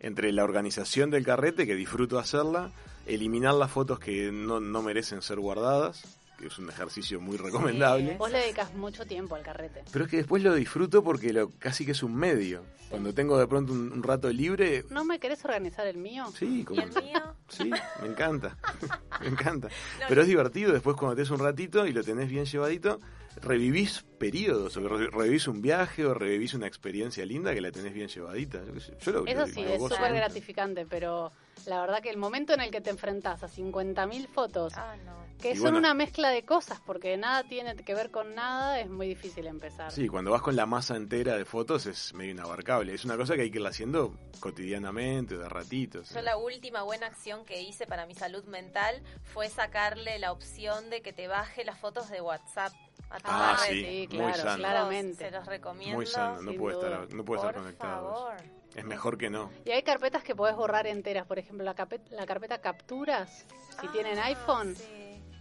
Entre la organización del carrete, que disfruto hacerla, eliminar las fotos que no, no merecen ser guardadas, que es un ejercicio muy recomendable. Vos le dedicas mucho tiempo al carrete. Pero es que después lo disfruto porque lo casi que es un medio. Cuando tengo de pronto un, un rato libre, ¿No me querés organizar el mío? sí, ¿Y como, el mío? sí, me encanta, <laughs> me encanta. No, Pero es divertido después cuando te un ratito y lo tenés bien llevadito, revivís periodos, o re- revivís un viaje o revivís una experiencia linda que la tenés bien llevadita. Yo, lo, Eso lo- sí, lo es súper gratificante, pero la verdad que el momento en el que te enfrentás a 50.000 fotos, Ah, no. que Y son bueno. una mezcla de cosas, porque nada tiene que ver con nada, es muy difícil empezar. Sí, cuando vas con la masa entera de fotos es medio inabarcable. Es una cosa que hay que irla haciendo cotidianamente, de ratitos. Yo la última buena acción que hice para mi salud mental fue sacarle la opción de que te baje las fotos de WhatsApp a Ah, sí, Sí, muy claro, sano. claramente. Se los recomiendo. Muy sano, no puede, estar, no puede estar Por conectado. favor. Es mejor que no. Y hay carpetas que podés borrar enteras, por ejemplo, la, cape- la carpeta capturas, si tienen iPhone, sí.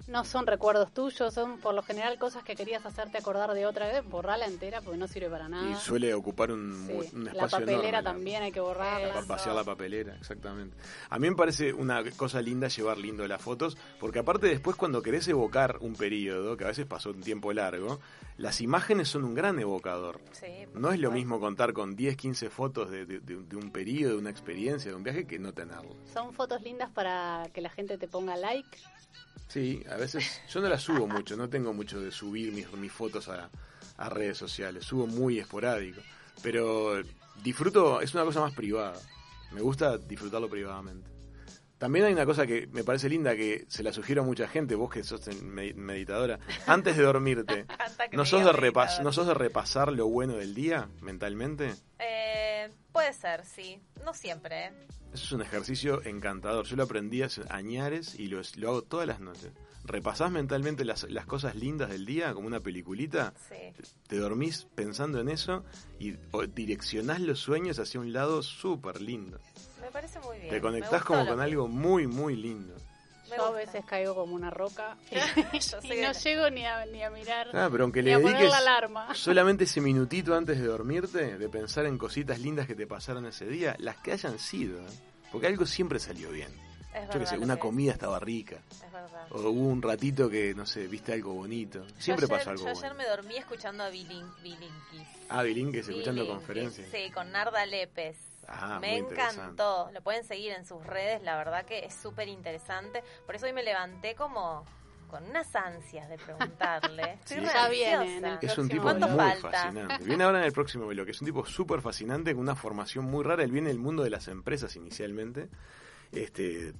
No son recuerdos tuyos, son por lo general cosas que querías hacerte acordar de otra vez, borrarla entera porque no sirve para nada. Y suele ocupar un, Sí. un La papelera enorme, la- también hay que borrarla. para pasear la papelera, exactamente. A mí me parece una cosa linda llevar lindo las fotos, porque aparte después cuando querés evocar un periodo, que a veces pasó un tiempo largo, las imágenes son un gran evocador. Sí, No es lo mismo contar con 10, 15 fotos de, de- de- de un periodo, de una experiencia, de un viaje, que no tenerlo. Son fotos lindas para que la gente te ponga like. Sí, a veces yo no las subo mucho, no tengo mucho de subir mis, mis fotos a, a redes sociales, subo muy esporádico, pero disfruto, es una cosa más privada, me gusta disfrutarlo privadamente. También hay una cosa que me parece linda que se la sugiero a mucha gente, vos que sos me- meditadora, antes de dormirte, <laughs> ¿no sos, de repas. ¿no sos de repasar lo bueno del día mentalmente? Eh, puede ser, sí. No siempre, ¿eh? Eso es un ejercicio encantador. Yo lo aprendí hace añares y lo, lo hago todas las noches. Repasás mentalmente las, las cosas lindas del día como una peliculita, Sí. te dormís pensando en eso y o- direccionás los sueños hacia un lado súper lindo. Me parece muy bien. Te conectás como con algo muy, muy lindo. Me Yo a veces caigo como una roca <laughs> <laughs> y no llego ni a, ni a mirar, Ah, pero aunque ni le a poner dediques la alarma. <laughs> solamente ese minutito antes de dormirte, de pensar en cositas lindas que te pasaron ese día, las que hayan sido, ¿eh? porque algo siempre salió bien. Es Yo verdad qué sé, una que comida estaba rica. Es verdad. O hubo un ratito que, no sé, viste algo bonito. Siempre ayer, pasa algo Yo ayer bueno. me dormí escuchando a Bilin, Bilinkis. Ah, Bilingues escuchando Bilinkis, conferencias. Sí, con Narda Lepes. Ah, me encantó. Lo pueden seguir en sus redes, la verdad que es súper interesante. Por eso hoy me levanté como con unas ansias de preguntarle. <laughs> Sí. Ya viene ansiosa. en el Es un tipo ¿Cuánto muy falta? fascinante. Viene ahora en el próximo bloque. Es un tipo súper fascinante, con una formación muy rara. Él viene del mundo de las empresas inicialmente. Este,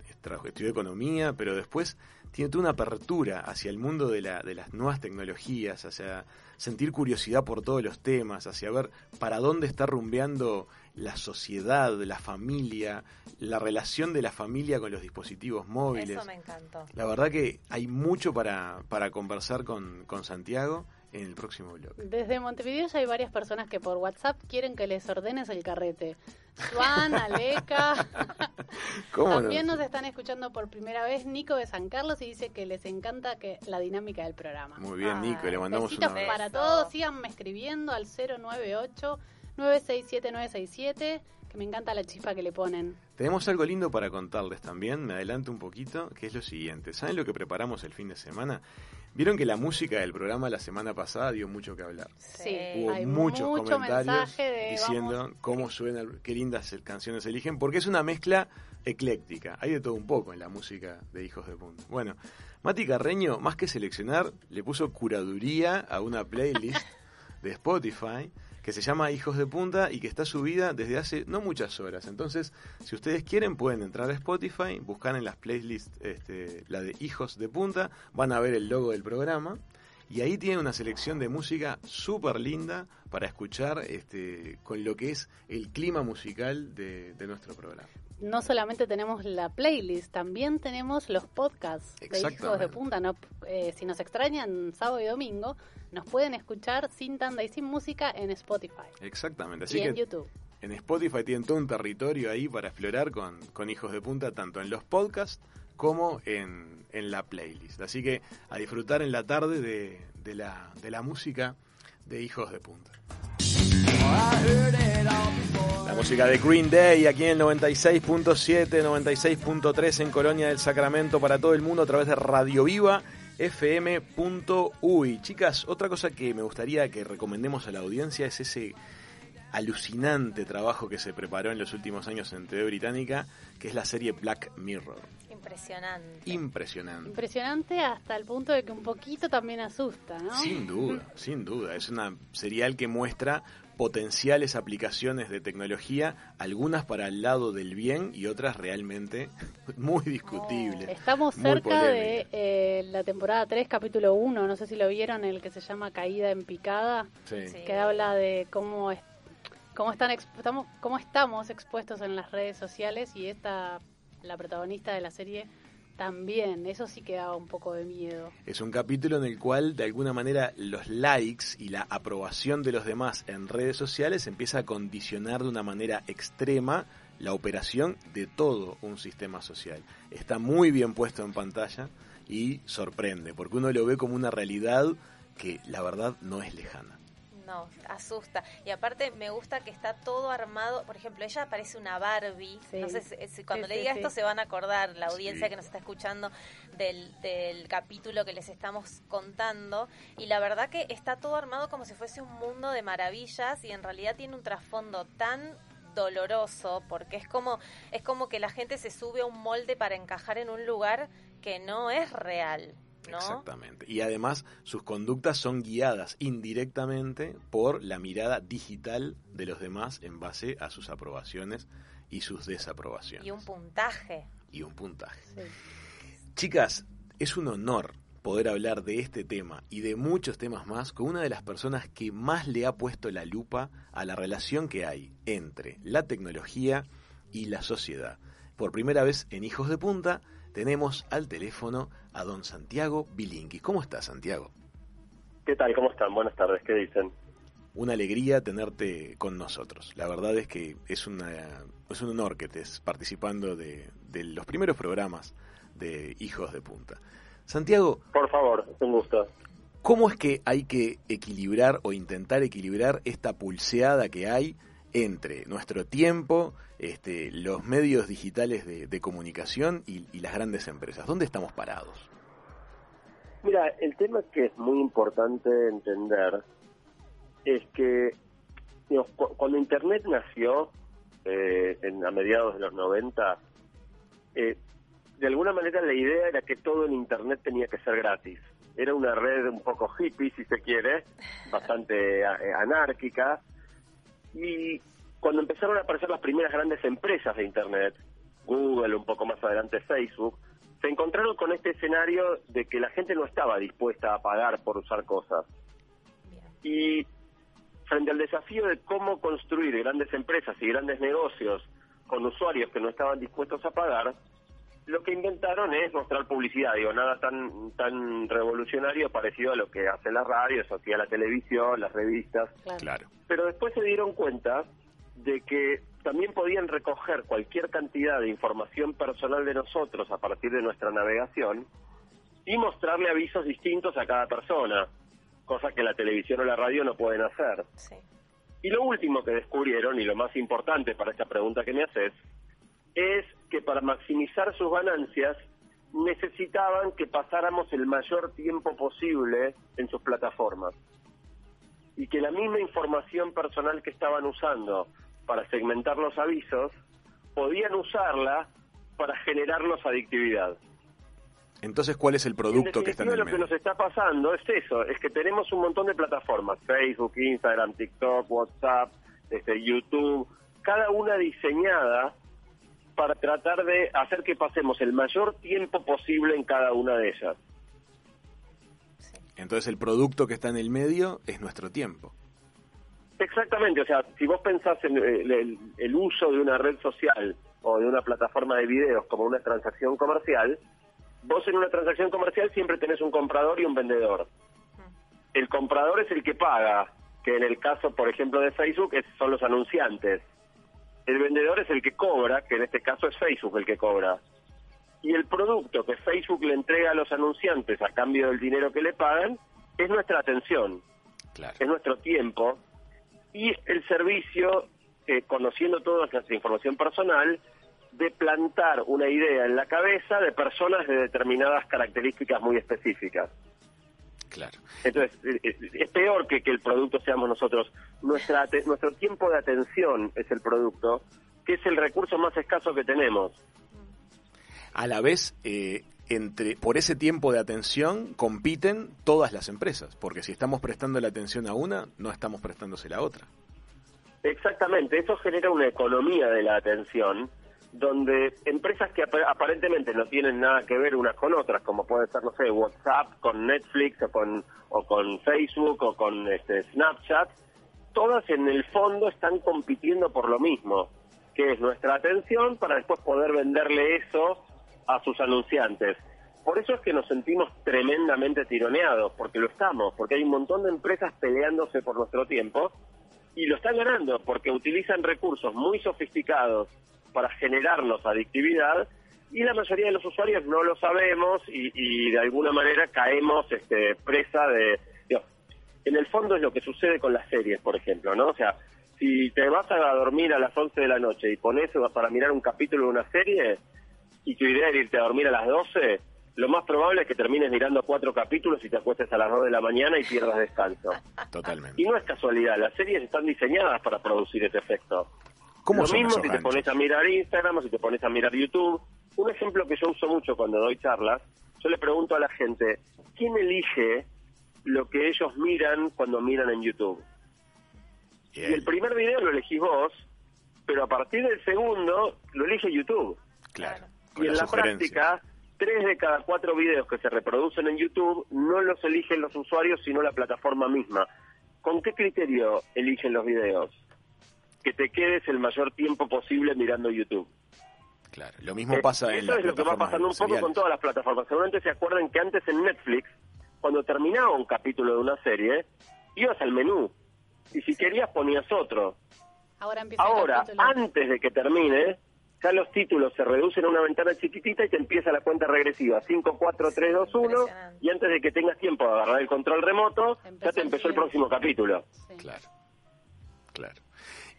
estudió economía, pero después tiene toda una apertura hacia el mundo de, la, de las nuevas tecnologías, hacia sentir curiosidad por todos los temas, hacia ver para dónde está rumbeando la sociedad, la familia, la relación de la familia con los dispositivos móviles. Eso me encantó. La verdad que hay mucho para, para conversar con, con Santiago en el próximo bloque. Desde Montevideo ya hay varias personas que por WhatsApp quieren que les ordenes el carrete. Juan, Aleca. <laughs> ¿Cómo no? También nos están escuchando por primera vez Nico de San Carlos y dice que les encanta que la dinámica del programa. Muy bien, Nico, Ay, le mandamos un abrazo. para todos, síganme escribiendo al 098 967 967 que me encanta la chispa que le ponen. Tenemos algo lindo para contarles también, me adelanto un poquito, que es lo siguiente. ¿Saben lo que preparamos el fin de semana? Vieron que la música del programa la semana pasada dio mucho que hablar. Sí, Hubo hay muchos mucho comentarios de, diciendo vamos, cómo suena, qué lindas canciones eligen, porque es una mezcla ecléctica. Hay de todo un poco en la música de Hijos de Punta. Bueno, Mati Carreño, más que seleccionar, le puso curaduría a una playlist <laughs> de Spotify que se llama Hijos de Punta y que está subida desde hace no muchas horas. Entonces, si ustedes quieren, pueden entrar a Spotify, buscar en las playlists este, la de Hijos de Punta, van a ver el logo del programa. Y ahí tienen una selección de música súper linda para escuchar este, con lo que es el clima musical de nuestro programa. No solamente tenemos la playlist, también tenemos los podcasts de Hijos de. Punta. No, eh, si nos extrañan sábado y domingo, nos pueden escuchar sin tanda y sin música en Spotify Exactamente. Así y en que YouTube. en Spotify tienen todo un territorio ahí para explorar con, con Hijos de Punta, tanto en los podcasts como en, en la playlist. Así que a disfrutar en la tarde de, de la, de la música de Hijos de Punta. La música de Green Day aquí en el 96.7, 96.3 en Colonia del Sacramento para todo el mundo a través de Radio Viva fm.uy. Chicas, otra cosa que me gustaría que recomendemos a la audiencia es ese alucinante trabajo que se preparó en los últimos años en TV británica, que es la serie Black Mirror. Impresionante. Impresionante. Impresionante hasta el punto de que un poquito también asusta, ¿no? Sin duda, sin duda. Es una serial que muestra potenciales aplicaciones de tecnología, algunas para el lado del bien y otras realmente <laughs> muy discutibles. Estamos Muy cerca de eh, la temporada 3, capítulo 1, no sé si lo vieron, el que se llama Caída en Picada, Sí. Sí. que habla de cómo, es- cómo, están estamos, cómo estamos expuestos en las redes sociales y esta, la protagonista de la serie, también. Eso sí que daba un poco de miedo. Es un capítulo en el cual, de alguna manera, los likes y la aprobación de los demás en redes sociales empieza a condicionar de una manera extrema la operación de todo un sistema social. Está muy bien puesto en pantalla y sorprende, porque uno lo ve como una realidad que la verdad no es lejana. No, asusta. Y aparte me gusta que está todo armado. Por ejemplo, ella parece una Barbie. Sí. No sé si, si cuando Sí, le diga sí. esto se van a acordar, la audiencia Sí. que nos está escuchando, del, del capítulo que les estamos contando. Y la verdad que está todo armado como si fuese un mundo de maravillas y en realidad tiene un trasfondo tan doloroso porque es como es como que la gente se sube a un molde para encajar en un lugar que no es real, ¿no? Exactamente. Y además sus conductas son guiadas indirectamente por la mirada digital de los demás en base a sus aprobaciones y sus desaprobaciones. Y un puntaje. Y un puntaje. Sí. Chicas, es un honor poder hablar de este tema y de muchos temas más con una de las personas que más le ha puesto la lupa a la relación que hay entre la tecnología y la sociedad. Por primera vez en Hijos de Punta tenemos al teléfono a don Santiago Bilinqui. ¿Cómo estás, Santiago? ¿Qué tal? ¿Cómo están? Buenas tardes. ¿Qué dicen? Una alegría tenerte con nosotros. La verdad es que es, una, es un honor que estés participando de, de los primeros programas de Hijos de Punta. Santiago, Por favor, es un gusto. ¿Cómo es que hay que equilibrar o intentar equilibrar esta pulseada que hay entre nuestro tiempo, este, los medios digitales de, de comunicación y, y las grandes empresas? ¿Dónde estamos parados? Mira, el tema que es muy importante entender es que digamos, cu- cuando Internet nació eh, en, a mediados de los 90, eh, de alguna manera la idea era que todo en Internet tenía que ser gratis. Era una red un poco hippie, si se quiere, <laughs> bastante eh, anárquica. Y cuando empezaron a aparecer las primeras grandes empresas de Internet, Google, un poco más adelante Facebook, se encontraron con este escenario de que la gente no estaba dispuesta a pagar por usar cosas. Bien. Y frente al desafío de cómo construir grandes empresas y grandes negocios con usuarios que no estaban dispuestos a pagar, lo que inventaron es mostrar publicidad, digo, nada tan tan revolucionario parecido a lo que hace la radio, eso hacía la televisión, las revistas, Claro. Claro, pero después se dieron cuenta de que también podían recoger cualquier cantidad de información personal de nosotros a partir de nuestra navegación y mostrarle avisos distintos a cada persona, cosa que la televisión o la radio no pueden hacer. Sí. Y lo último que descubrieron, y lo más importante para esta pregunta que me haces, es que para maximizar sus ganancias necesitaban que pasáramos el mayor tiempo posible en sus plataformas. Y que la misma información personal que estaban usando para segmentar los avisos, podían usarla para generarnos adictividad. Entonces, ¿cuál es el producto que está en el lo que nos está pasando es eso, es que tenemos un montón de plataformas, Facebook, Instagram, TikTok, WhatsApp, este, YouTube, cada una diseñada para tratar de hacer que pasemos el mayor tiempo posible en cada una de ellas. Entonces el producto que está en el medio es nuestro tiempo. Exactamente, o sea, si vos pensás en el, el, uso de una red social o de una plataforma de videos como una transacción comercial, vos en una transacción comercial siempre tenés un comprador y un vendedor. El comprador es el que paga, que en el caso, por ejemplo, de Facebook son los anunciantes. El vendedor es el que cobra, que en este caso es Facebook el que cobra. Y el producto que Facebook le entrega a los anunciantes a cambio del dinero que le pagan es nuestra atención, es nuestro tiempo y el servicio, eh, conociendo toda nuestra información personal, de plantar una idea en la cabeza de personas de determinadas características muy específicas. Claro. Entonces, eh, eh, es peor que que el producto seamos nosotros. Nuestra, nuestro tiempo de atención es el producto, que es el recurso más escaso que tenemos. A la vez, eh, entre, por ese tiempo de atención compiten todas las empresas, porque si estamos prestando la atención a una, no estamos prestándose la otra. Exactamente, eso genera una economía de la atención donde empresas que aparentemente no tienen nada que ver unas con otras, como puede ser, no sé, WhatsApp con Netflix o con, o con Facebook o con este, Snapchat, todas en el fondo están compitiendo por lo mismo, que es nuestra atención para después poder venderle eso a sus anunciantes. Por eso es que nos sentimos tremendamente tironeados, porque lo estamos, porque hay un montón de empresas peleándose por nuestro tiempo y lo están ganando porque utilizan recursos muy sofisticados para generarnos adictividad y la mayoría de los usuarios no lo sabemos y, de alguna manera caemos este, presa de... en el fondo es lo que sucede con las series, por ejemplo, ¿no? O sea, si te vas a dormir a las 11 de la noche y pones para mirar un capítulo de una serie y tu idea es irte a dormir a las 12, lo más probable es que termines mirando cuatro capítulos y te acuestes a las 2 de la mañana y pierdas descanso. <laughs> Totalmente. Y no es casualidad, las series están diseñadas para producir ese efecto. Lo mismo si te pones a mirar Instagram o si te pones a mirar YouTube. Un ejemplo que yo uso mucho cuando doy charlas, yo le pregunto a la gente, ¿quién elige lo que ellos miran cuando miran en YouTube? Y el primer video lo elegís vos, pero a partir del segundo lo elige YouTube. Claro. Y en la práctica, tres de cada cuatro videos que se reproducen en YouTube no los eligen los usuarios, sino la plataforma misma. ¿Con qué criterio eligen los videos? que te quedes el mayor tiempo posible mirando YouTube. Claro, lo mismo eh, pasa en Eso es lo que va pasando un poco con todas las plataformas. Seguramente se acuerdan que antes en Netflix, cuando terminaba un capítulo de una serie, ibas al menú y si querías ponías otro. Ahora, Ahora antes de que termine, ya los títulos se reducen a una ventana chiquitita y te empieza la cuenta regresiva. 5, 4, 3, 2, 1. Y antes de que tengas tiempo de agarrar el control remoto, ya te empezó el próximo capítulo. Claro, claro.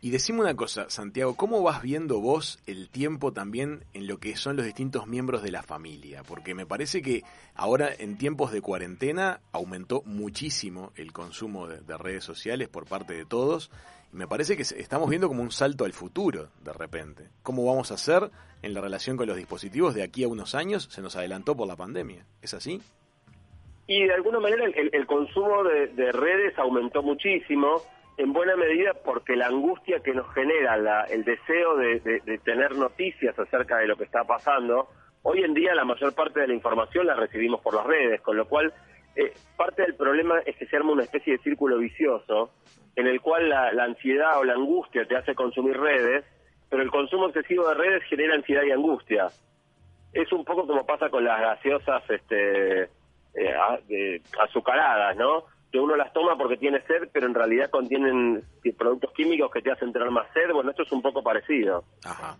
Y decime una cosa, Santiago, ¿cómo vas viendo vos el tiempo también en lo que son los distintos miembros de la familia? Porque me parece que ahora en tiempos de cuarentena aumentó muchísimo el consumo de, redes sociales por parte de todos me parece que estamos viendo como un salto al futuro de repente. ¿Cómo vamos a hacer en la relación con los dispositivos de aquí a unos años? Se nos adelantó por la pandemia. ¿Es así? Y de alguna manera el, consumo de redes aumentó muchísimo en buena medida porque la angustia que nos genera el deseo de, tener noticias acerca de lo que está pasando, hoy en día la mayor parte de la información la recibimos por las redes, con lo cual eh, parte del problema es que se arma una especie de círculo vicioso en el cual la, ansiedad o la angustia te hace consumir redes, pero el consumo excesivo de redes genera ansiedad y angustia. Es un poco como pasa con las gaseosas este, eh, azucaradas, ¿no? que uno las toma porque tiene sed, pero en realidad contienen productos químicos que te hacen tener más sed. Bueno, esto es un poco parecido. Ajá.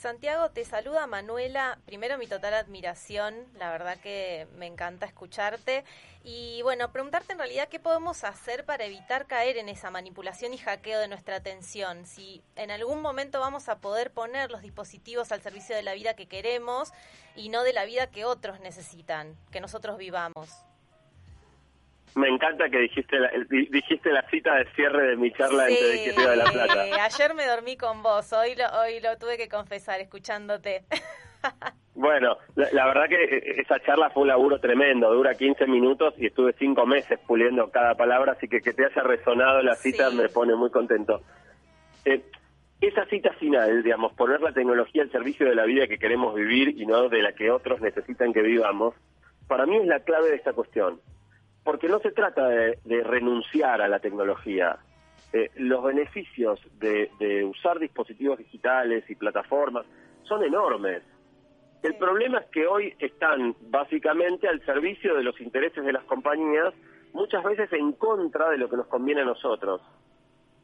Santiago, te saluda Manuela. Primero mi total admiración, la verdad que me encanta escucharte. Y bueno, preguntarte en realidad qué podemos hacer para evitar caer en esa manipulación y hackeo de nuestra atención. Si en algún momento vamos a poder poner los dispositivos al servicio de la vida que queremos y no de la vida que otros necesitan, que nosotros vivamos. Me encanta que dijiste la, dijiste la cita de cierre de mi charla en de la Plata. ayer me dormí con vos, hoy lo, hoy lo tuve que confesar escuchándote. <laughs> Bueno, la, verdad que esa charla fue un laburo tremendo, dura 15 minutos y estuve 5 meses puliendo cada palabra, así que que te haya resonado la cita me pone muy contento. Eh, esa cita final, digamos, poner la tecnología al servicio de la vida que queremos vivir y no de la que otros necesitan que vivamos, para mí es la clave de esta cuestión porque no se trata de, renunciar a la tecnología. Eh, los beneficios de, usar dispositivos digitales y plataformas son enormes. El problema es que hoy están básicamente al servicio de los intereses de las compañías, muchas veces en contra de lo que nos conviene a nosotros.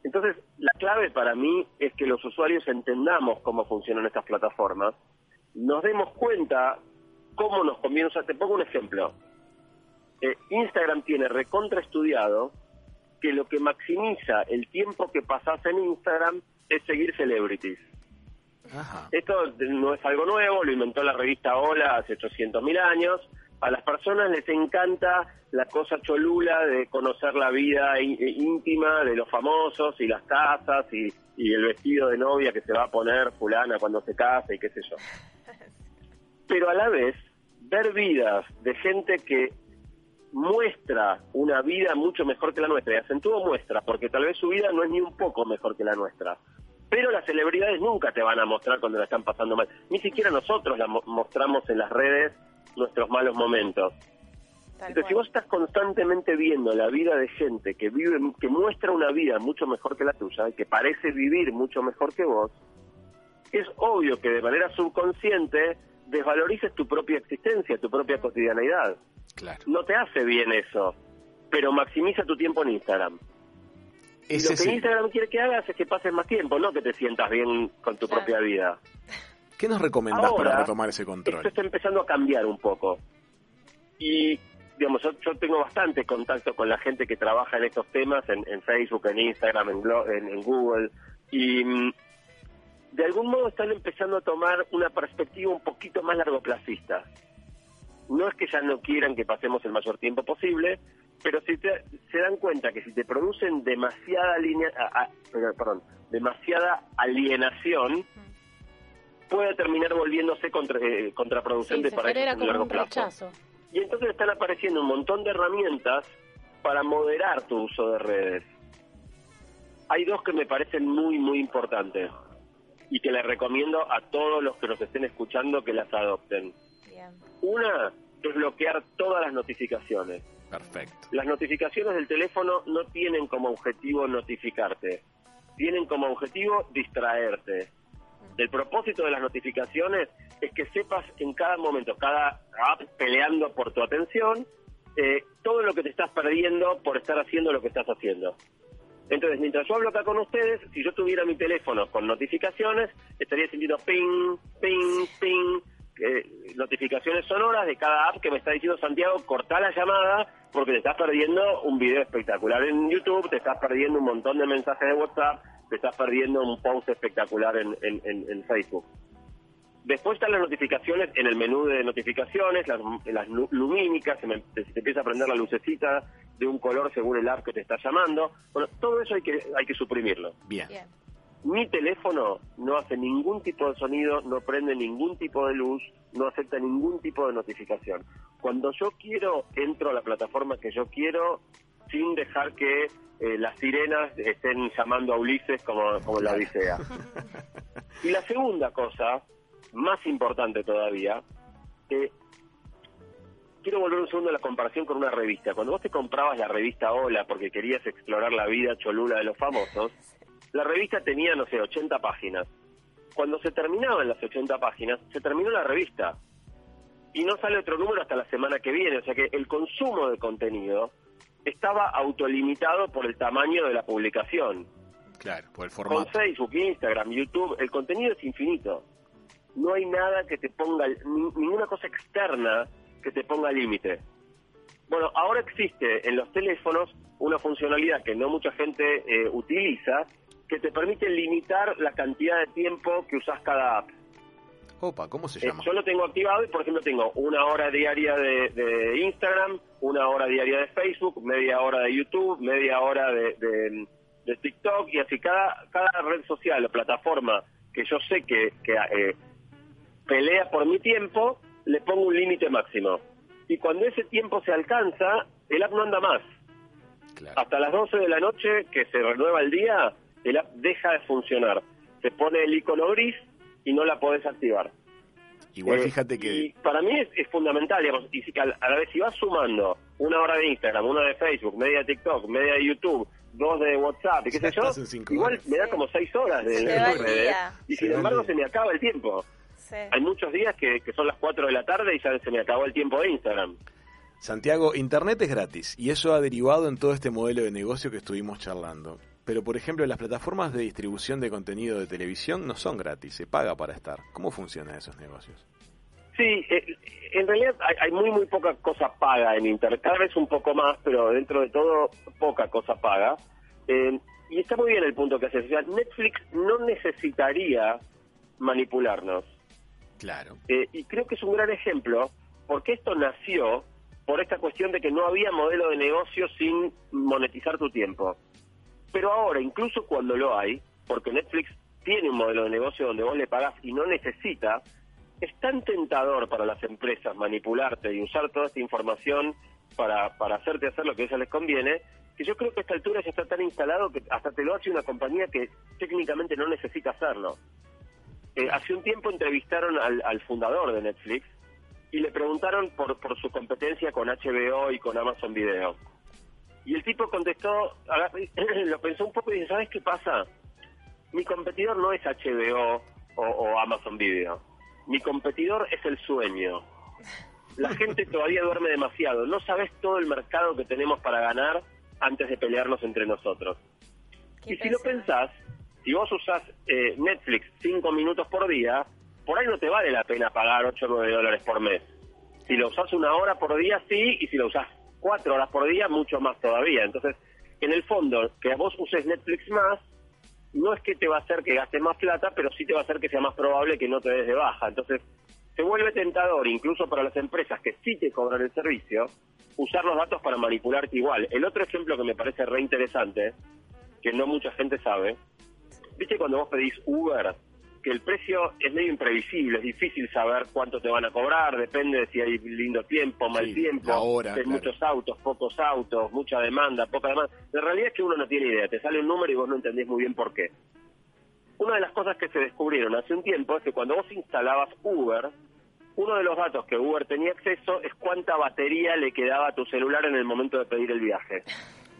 Entonces, la clave para mí es que los usuarios entendamos cómo funcionan estas plataformas, nos demos cuenta cómo nos conviene usar. Te pongo un ejemplo. Eh, Instagram tiene recontra estudiado que lo que maximiza el tiempo que pasas en Instagram es seguir celebrities. Esto no es algo nuevo, lo inventó la revista Hola hace 800.000 años. A las personas les encanta la cosa cholula de conocer la vida íntima de los famosos y las casas y, y el vestido de novia que se va a poner fulana cuando se casa y qué sé yo. <laughs> Pero a la vez, ver vidas de gente que muestra una vida mucho mejor que la nuestra, y acentúo muestra, porque tal vez su vida no es ni un poco mejor que la nuestra. Pero las celebridades nunca te van a mostrar cuando la están pasando mal. Ni siquiera nosotros la mostramos en las redes nuestros malos momentos. Entonces, si vos estás constantemente viendo la vida de gente que vive, que muestra una vida mucho mejor que la tuya, que parece vivir mucho mejor que vos, es obvio que de manera subconsciente desvalorices tu propia existencia, tu propia cotidianeidad. No te hace bien eso, pero maximiza tu tiempo en Instagram. lo que Instagram quiere que hagas es que pases más tiempo, no que te sientas bien con tu propia vida. ¿Qué nos recomendás para retomar ese control? Esto está empezando a cambiar un poco. Y, digamos, yo, tengo bastante contacto con la gente que trabaja en estos temas, en, Facebook, en Instagram, en, en Google. Y mm, de algún modo están empezando a tomar una perspectiva un poquito más largoplacista no es que ya no quieran que pasemos el mayor tiempo posible, pero si se dan cuenta que si te producen demasiada línea, perdón, demasiada alienación, puede terminar volviéndose contra, eh, contraproducente para el largo plazo. Y entonces están apareciendo un montón de herramientas para moderar tu uso de redes. Hay dos que me parecen muy, muy importantes y que les recomiendo a todos los que nos estén escuchando que las adopten. Una es bloquear todas las notificaciones. Perfecto. Las notificaciones del teléfono no tienen como objetivo notificarte, tienen como objetivo distraerte. El propósito de las notificaciones es que sepas en cada momento, cada app peleando por tu atención, eh, todo lo que te estás perdiendo por estar haciendo lo que estás haciendo. Entonces, mientras yo hablo acá con ustedes, si yo tuviera mi teléfono con notificaciones, estaría sintiendo ping, ping, ping, eh, notificaciones sonoras de cada app que me está diciendo Santiago, corta la llamada porque te estás perdiendo un video espectacular en YouTube, te estás perdiendo un montón de mensajes de WhatsApp, te estás perdiendo un post espectacular en, en, Facebook. Después están las notificaciones en el menú de notificaciones, las, las lumínicas, se, se te empieza a prender la lucecita de un color según el app que te está llamando. Bueno, todo eso hay que, hay que suprimirlo. Bien mi teléfono no hace ningún tipo de sonido, no prende ningún tipo de luz, no acepta ningún tipo de notificación. Cuando yo quiero, entro a la plataforma que yo quiero sin dejar que eh, las sirenas estén llamando a Ulises como, como la Odisea. <laughs> Y la segunda cosa, más importante todavía, eh, quiero volver un segundo a la comparación con una revista. Cuando vos te comprabas la revista Hola porque querías explorar la vida cholula de los famosos, la revista tenía, no sé, 80 páginas. Cuando se terminaban las 80 páginas, se terminó la revista. Y no sale otro número hasta la semana que viene. O sea que el consumo de contenido estaba autolimitado por el tamaño de la publicación. Claro, por el formato. Con Facebook, Instagram, YouTube, el contenido es infinito. no hay nada que te ponga, ninguna cosa externa que te ponga límite. Bueno, ahora existe en los teléfonos una funcionalidad que no mucha gente eh, utiliza, que te permite limitar la cantidad de tiempo que usas cada app. Opa, ¿cómo se Eh, llama? yo lo tengo activado y, por ejemplo, tengo una hora diaria de, de Instagram, una hora diaria de Facebook, media hora de YouTube, media hora de, de- de TikTok y así cada, cada red social o plataforma que yo sé que, que, eh, pelea por mi tiempo, le pongo un límite máximo. Y cuando ese tiempo se alcanza, el app no anda más. Claro. Hasta las 12 de la noche, que se renueva el día, el app deja de funcionar. Se pone el icono gris y no la podés activar. Igual Eh, fíjate Y que... para mí es, es fundamental, digamos, y si, a, la- a la vez si vas sumando una hora de Instagram, una de Facebook, media de TikTok, media de YouTube, dos de WhatsApp y qué sé <laughs> yo, igual horas. me da como seis horas de, de redes, y Se sin embargo se me acaba el tiempo. Sí. Hay muchos días que, que son las 4 de la tarde y ya se me acabó el tiempo de Instagram. Santiago, Internet es gratis y eso ha derivado en todo este modelo de negocio que estuvimos charlando. Pero, por ejemplo, las plataformas de distribución de contenido de televisión no son gratis, se paga para estar. ¿Cómo funcionan esos negocios? Sí, eh, en realidad hay, hay muy, muy poca cosa paga en Internet. Cada vez un poco más, pero dentro de todo, poca cosa paga. Eh, y está muy bien el punto que haces. O sea, Netflix no necesitaría manipularnos. Claro. Eh, y creo que es un gran ejemplo, porque esto nació por esta cuestión de que no había modelo de negocio sin monetizar tu tiempo. Pero ahora, incluso cuando lo hay, porque Netflix tiene un modelo de negocio donde vos le pagás y no necesita, es tan tentador para las empresas manipularte y usar toda esta información para, para hacerte hacer lo que a ellas les conviene, que yo creo que a esta altura ya está tan instalado que hasta te lo hace una compañía que técnicamente no necesita hacerlo. Eh, hace un tiempo entrevistaron al, al fundador de Netflix y le preguntaron por, por su competencia con HBO y con Amazon Video. Y el tipo contestó, <clears throat> lo pensó un poco y dice, ¿sabes qué pasa? Mi competidor no es HBO o, o Amazon Video. Mi competidor es el sueño. La gente <laughs> todavía duerme demasiado. No sabes todo el mercado que tenemos para ganar antes de pelearnos entre nosotros. Y si lo pensás, si vos usás eh, Netflix cinco minutos por día, por ahí no te vale la pena pagar 8 o 9 dólares por mes. Si lo usás una hora por día, sí, y si lo usás cuatro horas por día, mucho más todavía. Entonces, en el fondo, que vos uses Netflix más, no es que te va a hacer que gastes más plata, pero sí te va a hacer que sea más probable que no te des de baja. Entonces, se vuelve tentador, incluso para las empresas que sí te cobran el servicio, usar los datos para manipularte igual. El otro ejemplo que me parece re interesante, que no mucha gente sabe, viste cuando vos pedís Uber, que el precio es medio imprevisible, es difícil saber cuánto te van a cobrar, depende de si hay lindo tiempo, mal Sí, tiempo, hora, si hay claro. muchos autos, pocos autos, mucha demanda, poca demanda. La realidad es que uno no tiene idea, te sale un número y vos no entendés muy bien por qué. Una de las cosas que se descubrieron hace un tiempo es que cuando vos instalabas Uber, uno de los datos que Uber tenía acceso es cuánta batería le quedaba a tu celular en el momento de pedir el viaje.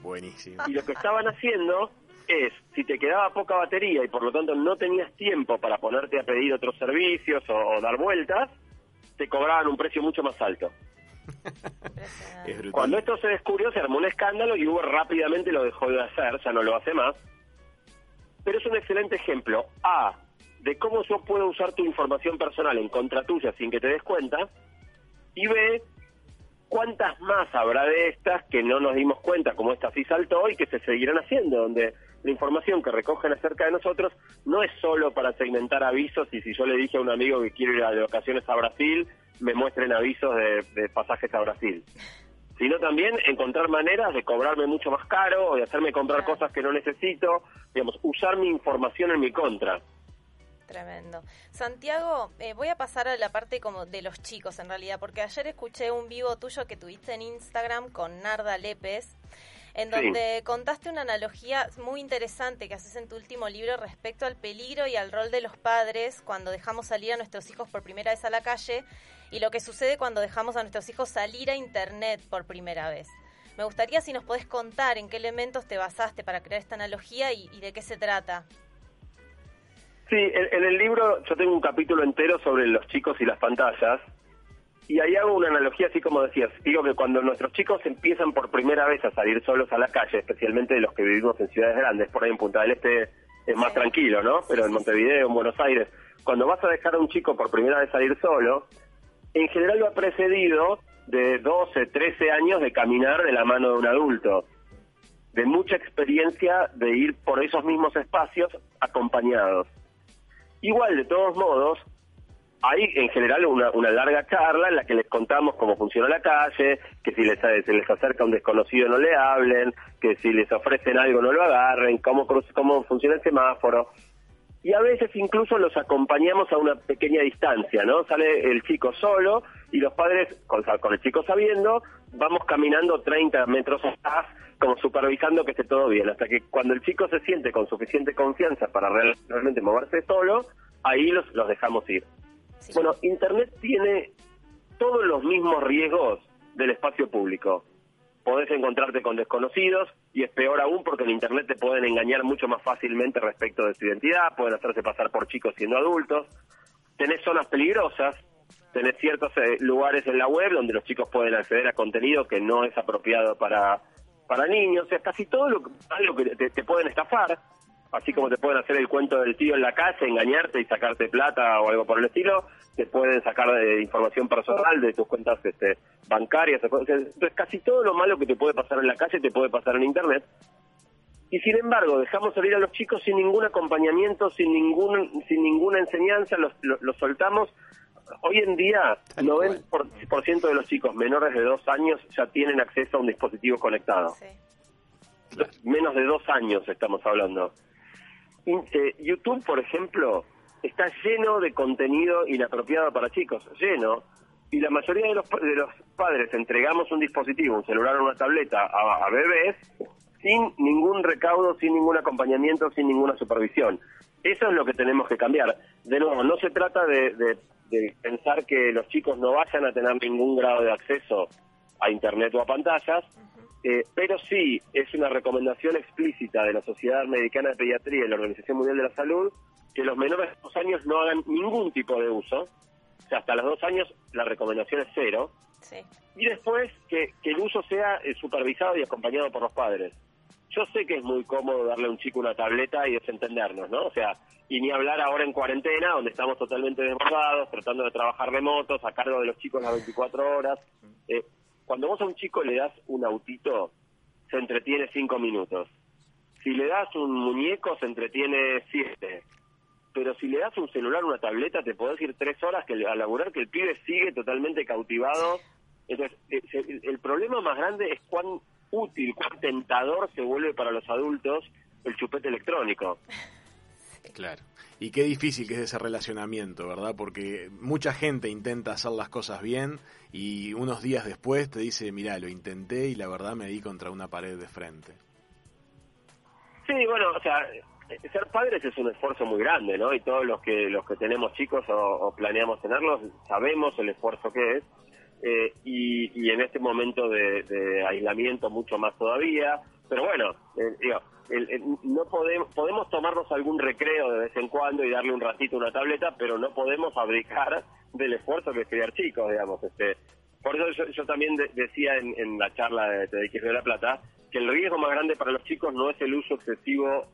Buenísimo. Y lo que estaban haciendo es, si te quedaba poca batería y por lo tanto no tenías tiempo para ponerte a pedir otros servicios o, o dar vueltas, te cobraban un precio mucho más alto. <laughs> Es. Cuando esto se descubrió se armó un escándalo y Uber rápidamente lo dejó de hacer, ya no lo hace más. Pero es un excelente ejemplo, A, de cómo yo puedo usar tu información personal en contra tuya sin que te des cuenta, y B, cuántas más habrá de estas que no nos dimos cuenta, como esta sí saltó, y que se seguirán haciendo, donde la información que recogen acerca de nosotros no es solo para segmentar avisos y si yo le dije a un amigo que quiero ir a de vacaciones a Brasil, me muestren avisos de, de pasajes a Brasil sino también encontrar maneras de cobrarme mucho más caro o de hacerme comprar Claro. cosas que no necesito, digamos, usar mi información en mi contra. Tremendo. Santiago, eh, voy a pasar a la parte como de los chicos en realidad, porque ayer escuché un vivo tuyo que tuviste en Instagram con Narda Lépez, en Sí. donde contaste una analogía muy interesante que haces en tu último libro respecto al peligro y al rol de los padres cuando dejamos salir a nuestros hijos por primera vez a la calle y lo que sucede cuando dejamos a nuestros hijos salir a Internet por primera vez. Me gustaría si nos podés contar en qué elementos te basaste para crear esta analogía y, y de qué se trata. Sí, en, en el libro yo tengo un capítulo entero sobre los chicos y las pantallas, y ahí hago una analogía así como decías, digo que cuando nuestros chicos empiezan por primera vez a salir solos a la calle, especialmente los que vivimos en ciudades grandes, por ahí en Punta del Este es más tranquilo, ¿no? Pero en Montevideo, en Buenos Aires, cuando vas a dejar a un chico por primera vez salir solo, en general lo ha precedido de 12, 13 años de caminar de la mano de un adulto, de mucha experiencia de ir por esos mismos espacios acompañados. Igual, de todos modos, hay en general una, larga charla en la que les contamos cómo funciona la calle, que si les, se les acerca un desconocido no le hablen, que si les ofrecen algo no lo agarren, cómo, cómo funciona el semáforo. Y a veces incluso los acompañamos a una pequeña distancia, ¿no? Sale el chico solo y los padres, con, con el chico sabiendo, vamos caminando 30 metros atrás, como supervisando que esté todo bien, hasta que cuando el chico se siente con suficiente confianza para realmente moverse solo, ahí los, los dejamos ir. Bueno, Internet tiene todos los mismos riesgos del espacio público. Podés encontrarte con desconocidos y es peor aún porque en Internet te pueden engañar mucho más fácilmente respecto de tu identidad, pueden hacerse pasar por chicos siendo adultos. Tenés zonas peligrosas, tenés ciertos eh, lugares en la web donde los chicos pueden acceder a contenido que no es apropiado para, para niños. O sea, casi todo lo, que te pueden estafar así como te pueden hacer el cuento del tío en la calle, engañarte y sacarte plata o algo por el estilo, te pueden sacar de información personal de tus cuentas este, bancarias. Entonces, casi todo lo malo que te puede pasar en la calle te puede pasar en Internet. Y sin embargo, dejamos salir a los chicos sin ningún acompañamiento, sin ningún, sin ninguna enseñanza, los, los, soltamos. Hoy en día, el 90% de los chicos menores de dos años ya tienen acceso a un dispositivo conectado. Menos de dos años estamos hablando. Eh, YouTube, por ejemplo, está lleno de contenido inapropiado para chicos, lleno, y la mayoría de los, de los padres entregamos un dispositivo, un celular o una tableta a, bebés sin ningún recaudo, sin ningún acompañamiento, sin ninguna supervisión. Eso es lo que tenemos que cambiar. De nuevo, no se trata de, pensar que los chicos no vayan a tener ningún grado de acceso a Internet o a pantallas, eh, pero sí es una recomendación explícita de la Sociedad Americana de Pediatría y la Organización Mundial de la Salud que los menores de dos años no hagan ningún tipo de uso. O sea, hasta los dos años la recomendación es cero. Y después que, el uso sea eh, supervisado y acompañado por los padres. Yo sé que es muy cómodo darle a un chico una tableta y desentendernos, ¿no? O sea, y ni hablar ahora en cuarentena, donde estamos totalmente desbordados, tratando de trabajar remotos, a cargo de los chicos las 24 horas. Eh, cuando vos a un chico le das un autito, se entretiene cinco minutos. Si le das un muñeco, se entretiene siete. Pero si le das un celular, una tableta, te podés ir tres horas que, a laburar que el pibe sigue totalmente cautivado. Entonces, eh, el problema más grande es cuán útil, cuán tentador se vuelve para los adultos el chupete electrónico. Claro. Y qué difícil que es ese relacionamiento, ¿verdad? Porque mucha gente intenta hacer las cosas bien y unos días después te dice, mira, lo intenté y la verdad me di contra una pared de frente. Sí, bueno, o sea, ser padres es un esfuerzo muy grande, ¿no? Y todos los que los que tenemos chicos o, planeamos tenerlos sabemos el esfuerzo que es. Eh, y, en este momento de, aislamiento mucho más todavía. Pero bueno, eh, digo, no podemos, podemos tomarnos algún recreo de vez en cuando y darle un ratito una tableta, pero no podemos fabricar del esfuerzo que es criar chicos, digamos. Este, por eso yo, también decía en, la charla de TDX de la Plata que el riesgo más grande para los chicos no es el uso excesivo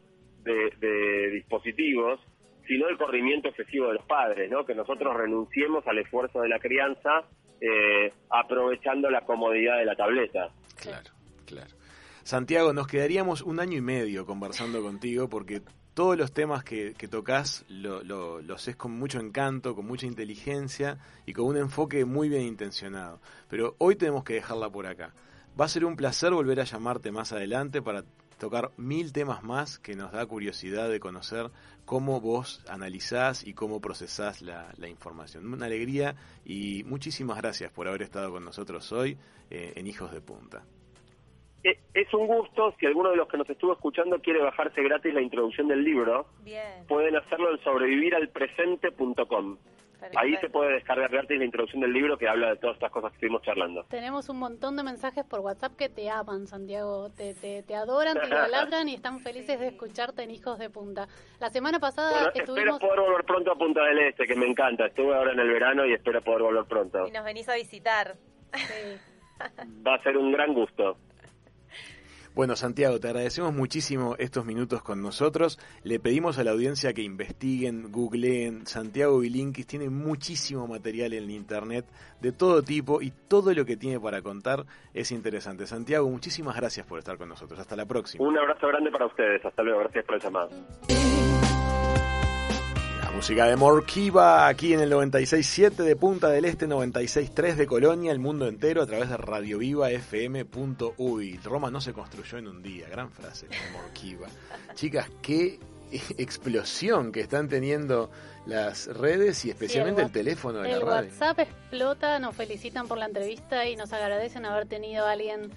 de, dispositivos, sino el corrimiento excesivo de los padres, ¿no? Que nosotros renunciemos al esfuerzo de la crianza eh, aprovechando la comodidad de la tableta. Claro, claro. Santiago, nos quedaríamos un año y medio conversando contigo porque todos los temas que, tocas lo, los es con mucho encanto, con mucha inteligencia y con un enfoque muy bien intencionado. Pero hoy tenemos que dejarla por acá. Va a ser un placer volver a llamarte más adelante para tocar mil temas más que nos da curiosidad de conocer cómo vos analizás y cómo procesás la, información. Una alegría y muchísimas gracias por haber estado con nosotros hoy eh, en Hijos de Punta. Es un gusto, si alguno de los que nos estuvo escuchando quiere bajarse gratis la introducción del libro, pueden hacerlo en sobreviviralpresente.com. Ahí se puede descargar gratis la introducción del libro que habla de todas estas cosas que estuvimos charlando. Tenemos un montón de mensajes por WhatsApp que te aman, Santiago. Te, te, te adoran, te <laughs> idolatran y están felices de escucharte en Hijos de Punta. La semana pasada estuvimos... Espero poder volver pronto a Punta del Este, que me encanta. Estuve ahora en el verano y espero poder volver pronto. Y nos venís a visitar. Va a ser un gran gusto. Bueno, Santiago, te agradecemos muchísimo estos minutos con nosotros. Le pedimos a la audiencia que investiguen, googleen. Santiago Bilinkis tiene muchísimo material en internet de todo tipo y todo lo que tiene para contar es interesante. Santiago, muchísimas gracias por estar con nosotros. Hasta la próxima. Un abrazo grande para ustedes. Hasta luego. Gracias por el llamado. Música de Morkiva aquí en el 96.7 de Punta del Este, 96.3 de Colonia, el mundo entero a través de radiovivafm.uy. Roma no se construyó en un día, gran frase de Morkiva. Chicas, qué explosión que están teniendo las redes y especialmente el, teléfono de el la radio. WhatsApp explota, nos felicitan por la entrevista y nos agradecen haber tenido a alguien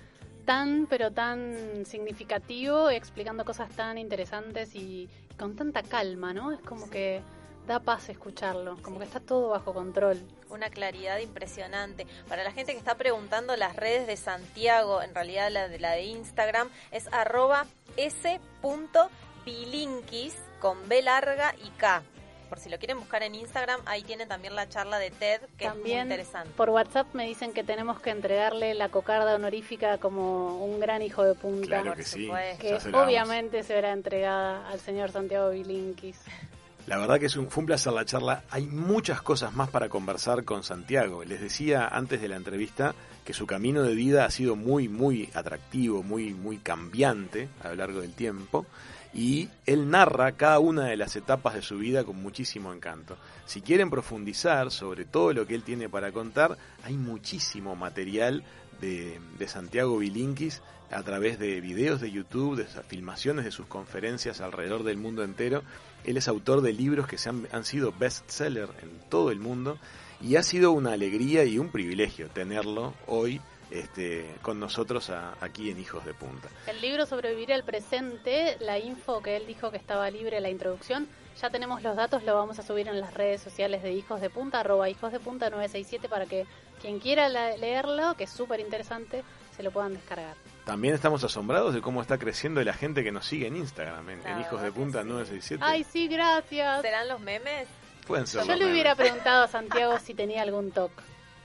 tan, pero tan significativo, explicando cosas tan interesantes y, y con tanta calma, ¿no? Es como que da paz escucharlo, como que está todo bajo control. Una claridad impresionante. Para la gente que está preguntando las redes de Santiago, en realidad la de, la de Instagram es arroba s.bilinkis con B larga y K. Por si lo quieren buscar en Instagram, ahí tienen también la charla de TED, que también es muy interesante. Por WhatsApp me dicen que tenemos que entregarle la cocarda honorífica como un gran hijo de punta. Claro que sí. que obviamente será entregada al señor Santiago Bilinkis. La verdad que es un, fue un placer la charla. Hay muchas cosas más para conversar con Santiago. Les decía antes de la entrevista que su camino de vida ha sido muy, muy atractivo, muy, muy cambiante a lo largo del tiempo. Y él narra cada una de las etapas de su vida con muchísimo encanto. Si quieren profundizar sobre todo lo que él tiene para contar, hay muchísimo material de, Santiago Bilinkis a través de videos de YouTube, de filmaciones de sus conferencias alrededor del mundo entero. Él es autor de libros que se han, han sido bestseller en todo el mundo y ha sido una alegría y un privilegio tenerlo hoy este, con nosotros aquí en Hijos de Punta. El libro Sobrevivir al presente, la info que él dijo que estaba libre, la introducción, ya tenemos los datos, lo vamos a subir en las redes sociales de Hijos de Punta, arroba Hijos de Punta 967 para que quien quiera leerlo, que es súper interesante, se lo puedan descargar. También estamos asombrados de cómo está creciendo la gente que nos sigue en Instagram, en, en La Hijos de Punta sí. 967. Ay, sí, gracias. ¿Serán los memes? Pueden ser Yo los le hubiera preguntado a Santiago si tenía algún toque.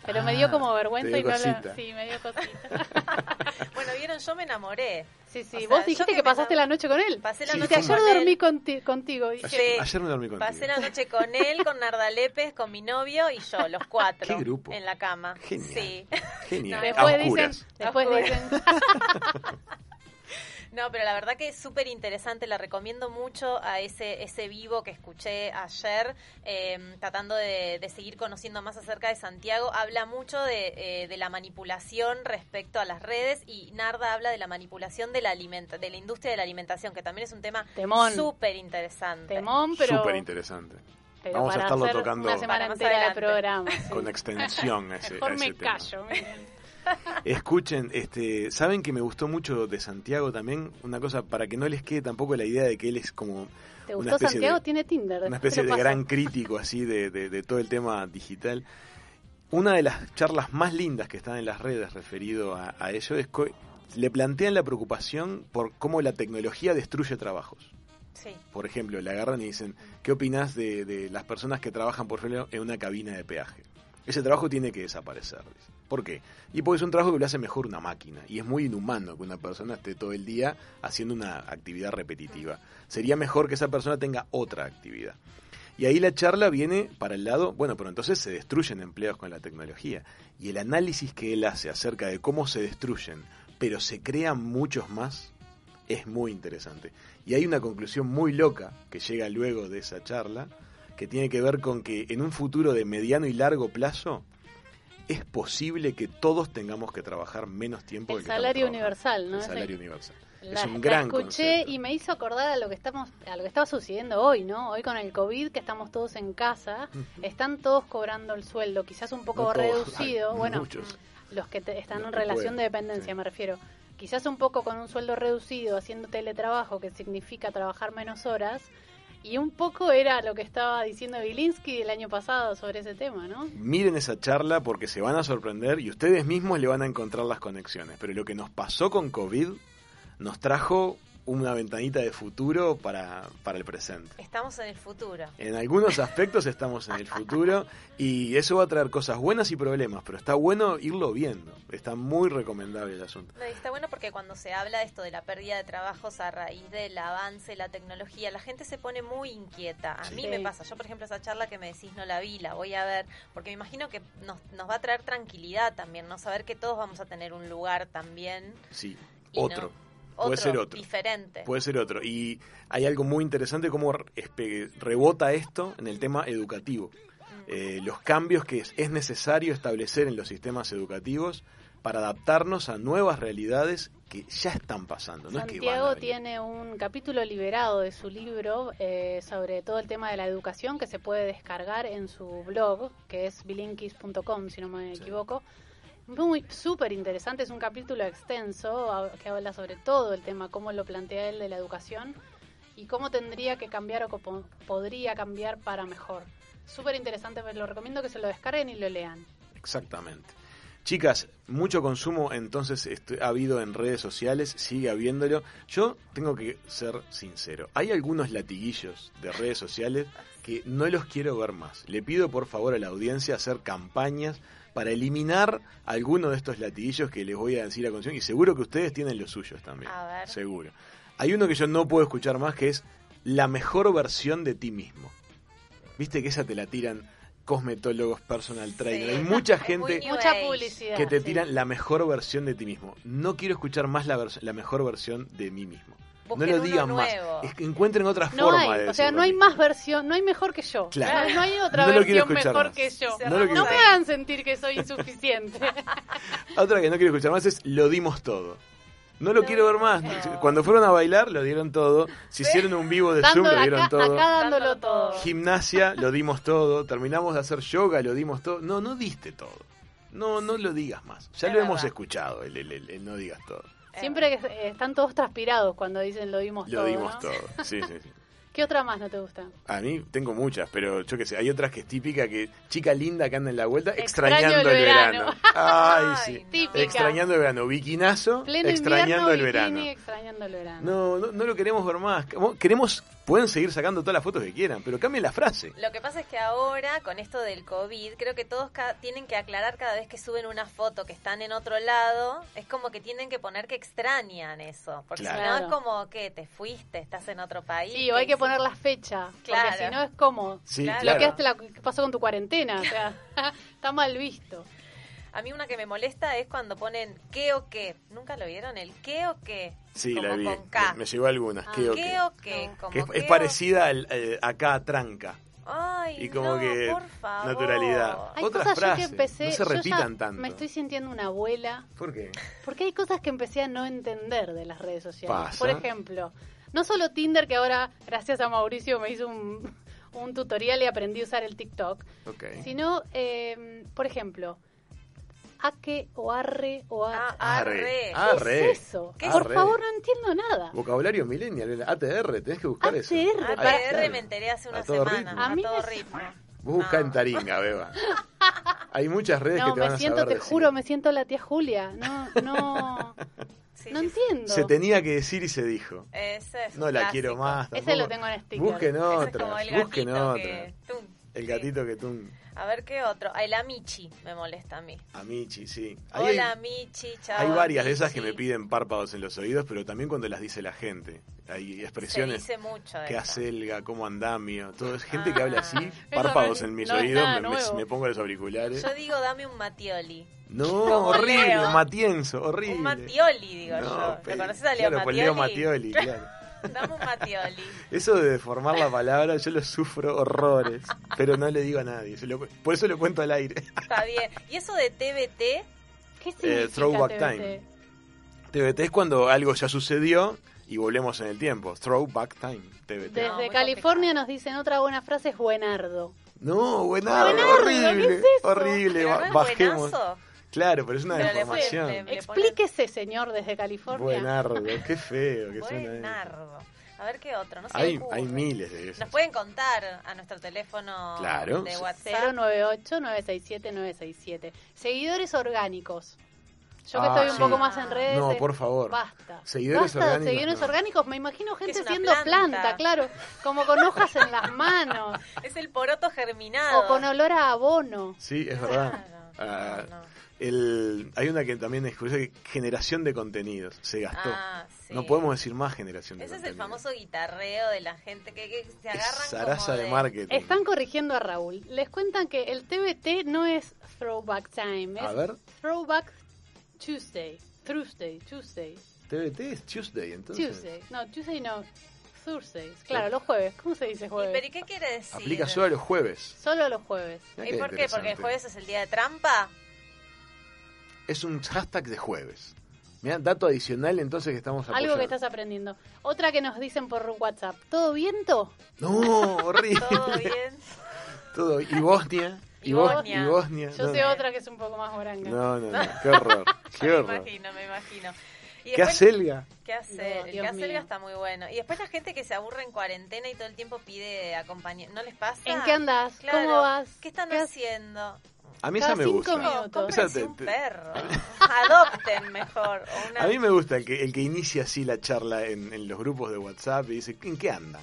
Pero me Ah, dio como vergüenza y no lo... cosita. Sí, me dio cosita. <laughs> <laughs> Bueno, vieron, yo me enamoré. Sí, sí. O sea, Vos yo dijiste que pasaste la noche con él. Pasé la Sí, noche ayer con dormí él. conti- contigo. Dije, Ayer, ayer me dormí contigo. Pasé la noche con él, con Narda Lépez, con mi novio y yo, los cuatro. Qué grupo. En la cama. Genial. Sí. Genial. No, a Después dicen, después dicen, <laughs> No, pero la verdad que es súper interesante, la recomiendo mucho a ese, ese vivo que escuché ayer, eh, tratando de, de seguir conociendo más acerca de Santiago. Habla mucho de, eh, de la manipulación respecto a las redes y Narda habla de la manipulación de la, alimenta de la industria de la alimentación, que también es un tema súper interesante. temón, pero, Súper interesante. pero Vamos a estarlo tocando una semana entera de programa. Con extensión a ese, a Mejor ese me tema. callo, miren. Escuchen, este, saben que me gustó mucho de Santiago también una cosa para que no les quede tampoco la idea de que él es como ¿Te una especie Santiago? de- Tiene Tinder. una especie de gran crítico así de, de- de todo el tema digital. Una de las charlas más lindas que están en las redes referido a, a ello es que le plantean la preocupación por cómo la tecnología destruye trabajos. Sí. Por ejemplo, le agarran y dicen, ¿qué opinas de, de las personas que trabajan, por ejemplo, en una cabina de peaje? Ese trabajo tiene que desaparecer. dice. ¿Por qué? Y porque es un trabajo que lo hace mejor una máquina. Y es muy inhumano que una persona esté todo el día haciendo una actividad repetitiva. Sería mejor que esa persona tenga otra actividad. Y ahí la charla viene para el lado, bueno, pero entonces se destruyen empleos con la tecnología. Y el análisis que él hace acerca de cómo se destruyen, pero se crean muchos más, es muy interesante. Y hay una conclusión muy loca que llega luego de esa charla, que tiene que ver con que en un futuro de mediano y largo plazo es posible que todos tengamos que trabajar menos tiempo El del que salario universal, ¿no? El salario universal. La, es un la gran escuché concepto. y me hizo acordar a lo que estamos, a lo que estaba sucediendo hoy, ¿no? Hoy con el COVID que estamos todos en casa, están todos cobrando el sueldo, quizás un poco No reducido, bueno, muchos. los que te- están en relación pueden, de dependencia, sí. me refiero. Quizás un poco con un sueldo reducido, haciendo teletrabajo, que significa trabajar menos horas, y un poco era lo que estaba diciendo Bilinsky el año pasado sobre ese tema, ¿no? Miren esa charla porque se van a sorprender y ustedes mismos le van a encontrar las conexiones. Pero lo que nos pasó con COVID nos trajo una ventanita de futuro para, para el presente. Estamos en el futuro. En algunos aspectos estamos en el futuro y eso va a traer cosas buenas y problemas, pero está bueno irlo viendo. Está muy recomendable el asunto. No, está bueno porque cuando se habla de esto de la pérdida de trabajos a raíz del avance de la tecnología, la gente se pone muy inquieta. A Sí. mí me pasa. Yo, por ejemplo, esa charla que me decís no la vi, la voy a ver, porque me imagino que nos, nos va a traer tranquilidad también, ¿no? Saber que todos vamos a tener un lugar también. Sí, otro. no. Puede ser otro. Diferente. Puede ser otro. Y hay algo muy interesante cómo rebota esto en el tema educativo. Eh, los cambios que es, es necesario establecer en los sistemas educativos para adaptarnos a nuevas realidades que ya están pasando. No es que van a Santiago venir. tiene un capítulo liberado de su libro eh, sobre todo el tema de la educación que se puede descargar en su blog, que es bilinkis.com, si no me Sí. Muy súper interesante, es un capítulo extenso que habla sobre todo el tema, cómo lo plantea él de la educación y cómo tendría que cambiar o cómo podría cambiar para mejor. Súper interesante, me lo recomiendo que se lo descarguen y lo lean. Exactamente. Chicas, mucho consumo entonces estu- ha habido en redes sociales, sigue habiéndolo. Yo tengo que ser sincero, hay algunos latiguillos de redes sociales que no los quiero ver más. Le pido por favor a la audiencia hacer campañas para eliminar alguno de estos latiguillos que les voy a decir a continuación y seguro que ustedes tienen los suyos también. A ver. Seguro. Hay uno que yo no puedo escuchar más que es la mejor versión de ti mismo. Viste que esa te la tiran cosmetólogos, personal trainer. Sí. Hay <laughs> mucha gente Mucha publicidad. que te sí. tiran la mejor versión de ti mismo. No quiero escuchar más la, vers- la mejor versión de mí mismo. No lo digan más. nuevo. Es que encuentren otra No forma hay, de o sea, no hay más versión, no hay mejor que yo. Claro. No, no hay <laughs> otra No versión mejor más. que yo. No me hagan sentir que soy insuficiente. <laughs> Otra que no quiero escuchar más es lo dimos todo. No lo quiero ver más. no. Cuando fueron a bailar, lo dieron todo. Si hicieron un vivo de Zoom, lo dieron acá, todo. acá dándolo todo. Gimnasia, <laughs> lo dimos todo. Terminamos de hacer yoga, lo dimos todo. No, no diste todo. No, no lo digas más. Ya Es lo hemos escuchado, el, el- el- el no digas todo. Siempre que eh, están todos transpirados cuando dicen lo dimos Lo todo. dimos ¿no? todo. <laughs> Sí, sí, sí. ¿Qué otra más no te gusta? A mí tengo muchas, pero yo qué sé, hay otras que es típica que chica linda que anda en la vuelta Extraño extrañando el el verano. Ay, <laughs> Ay, sí. Típica. Extrañando el verano, bikinazo, Pleno extrañando invierno, el bikini, verano. extrañando el verano. No, no, no lo queremos ver más. Queremos, pueden seguir sacando todas las fotos que quieran, pero cambien la frase. Lo que pasa es que ahora, con esto del COVID, creo que todos ca- tienen que aclarar cada vez que suben una foto que están en otro lado, es como que tienen que poner que extrañan eso. Porque Claro. si no es como que te fuiste, estás en otro país. Sí, o hay que poner la fecha. Claro. Porque si no es como Sí, Claro. la ¿qué pasó con tu cuarentena. O sea, <laughs> está mal visto. A mí una que me molesta es cuando ponen qué o qué. ¿Nunca lo vieron? El qué o qué. Sí, Como la vi. con K. Me, me llegó algunas. Ah, ¿Qué o ¿Qué qué? o qué? No. Como Que es, qué es o- parecida al, eh, acá a tranca. Ay, y como no, que por favor. naturalidad. Hay Otras cosas yo frases, que empecé. no se yo ya repitan tanto. Me estoy sintiendo una abuela. ¿Por qué? Porque hay cosas que empecé a no entender de las redes sociales. Pasa. Por ejemplo, no solo Tinder, que ahora, gracias a Mauricio, me hizo un, un tutorial y aprendí a usar el TikTok, Ok. sino, eh, por ejemplo, aque o arre o Ah, a... arre. ¿Qué Arre. es eso? ¿Qué Por Arre. favor, no entiendo nada. Vocabulario millennial, ATR, tenés que buscar eso. ATR, ATR me enteré hace A una semana. ritmo. A A, mí todo me- ritmo. Vos buscá No. en Taringa, Beba. <laughs> Hay muchas redes No, que te van me a siento, saber te decir. juro, me siento la tía Julia. No, no, <laughs> Sí, no sí, entiendo. Se tenía que decir y se dijo. Ese es No la clásico. quiero más. Ese lo tengo en sticker. Busquen otras, busquen gatito otras. que- tum. El Sí. gatito que tú. A ver qué otro. Ay, la Michi me molesta a mí. A Michi, sí. Ahí Hola, hay, Michi, chao. hay varias de esas que me piden párpados en los oídos, pero también cuando las dice la gente. Hay Se expresiones dice mucho de que acelga, como andamio. Todo es gente que habla así, Ah. párpados Eso no- en mis no oídos, me, me- nuevo. me pongo los auriculares. Yo digo, dame un Matioli. No, horrible, Leo. Matienzo, horrible. Un Matioli, digo No, yo. ¿Lo conoces a Leo claro, pues Matioli? Leo Matioli, <laughs> claro. Dame un Matioli. Eso de deformar la palabra, yo lo sufro horrores, pero no le digo a nadie. por eso lo cuento al aire. Está bien. ¿Y eso de TBT? ¿Qué significa Eh, throwback TBT? time. TBT es cuando algo ya sucedió y volvemos en el tiempo. Throwback time, TBT. Desde No, California nos dicen otra buena frase es buenardo. No, buenardo, Buenardo, horrible. ¿qué es eso? Horrible, ¿Pero no es bajemos. buenazo? Claro, pero es una Pero deformación. le- Explíquese, señor, desde California. Buenardo, <laughs> qué feo que suena. Buenardo. A ver qué otro. No sé. Hay, hay miles de Nos esos. pueden contar a nuestro teléfono Claro. de WhatsApp. 098-967-967. Seguidores orgánicos. Yo que Ah, estoy un sí. poco más en redes. No, por favor. Basta. Seguidores Basta de orgánicos, seguidores no. orgánicos. Me imagino gente siendo planta. planta. claro. Como con hojas en las manos. <laughs> Es el poroto germinado. o con olor a abono. Sí, es verdad. Claro, Ah, no, no. El, hay una que también es curiosa, que generación de contenidos. Se gastó. Ah, sí. No podemos decir más generación de Ese es contenidos. el famoso guitarreo de la gente que, que se agarran Zaraza como de, de marketing. Están corrigiendo a Raúl. Les cuentan que el TBT no es Throwback Time. Es A ver, Throwback Tuesday. Tuesday. Tuesday. TBT es Tuesday, entonces. Tuesday. No, Tuesday no. Thursdays. Claro, los jueves. ¿Cómo se dice ¿Y jueves? pero ¿y qué quiere decir? Aplica solo a los jueves. Solo los jueves. ¿Y por qué? Porque el jueves es el día de trampa. Es un hashtag de jueves. Mira, dato adicional entonces que estamos Algo apoyando. que estás aprendiendo. Otra que nos dicen por WhatsApp. ¿Todo viento? No, horrible. <laughs> Todo bien. Todo. Y Bosnia. <laughs> Y Bos- Bosnia. Y Bosnia. Yo no, sé otra que es un poco más oranga. No, no, no. <laughs> Qué horror. Qué me horror. imagino, me imagino. Y ¿Qué hace Elga? ¿Qué hacer? No, el que está muy bueno. Y después la gente que se aburre en cuarentena y todo el tiempo pide acompañamiento. ¿No les pasa? ¿En qué andas? Claro. ¿Cómo vas? ¿Qué están ¿Qué has- haciendo? A mí Cada esa me cinco gusta. minutos. Cómprense Esa te- un perro. <laughs> Adopten mejor. Una... A mí me gusta el que, el que inicia así la charla en, en los grupos de WhatsApp y dice, ¿en qué andan?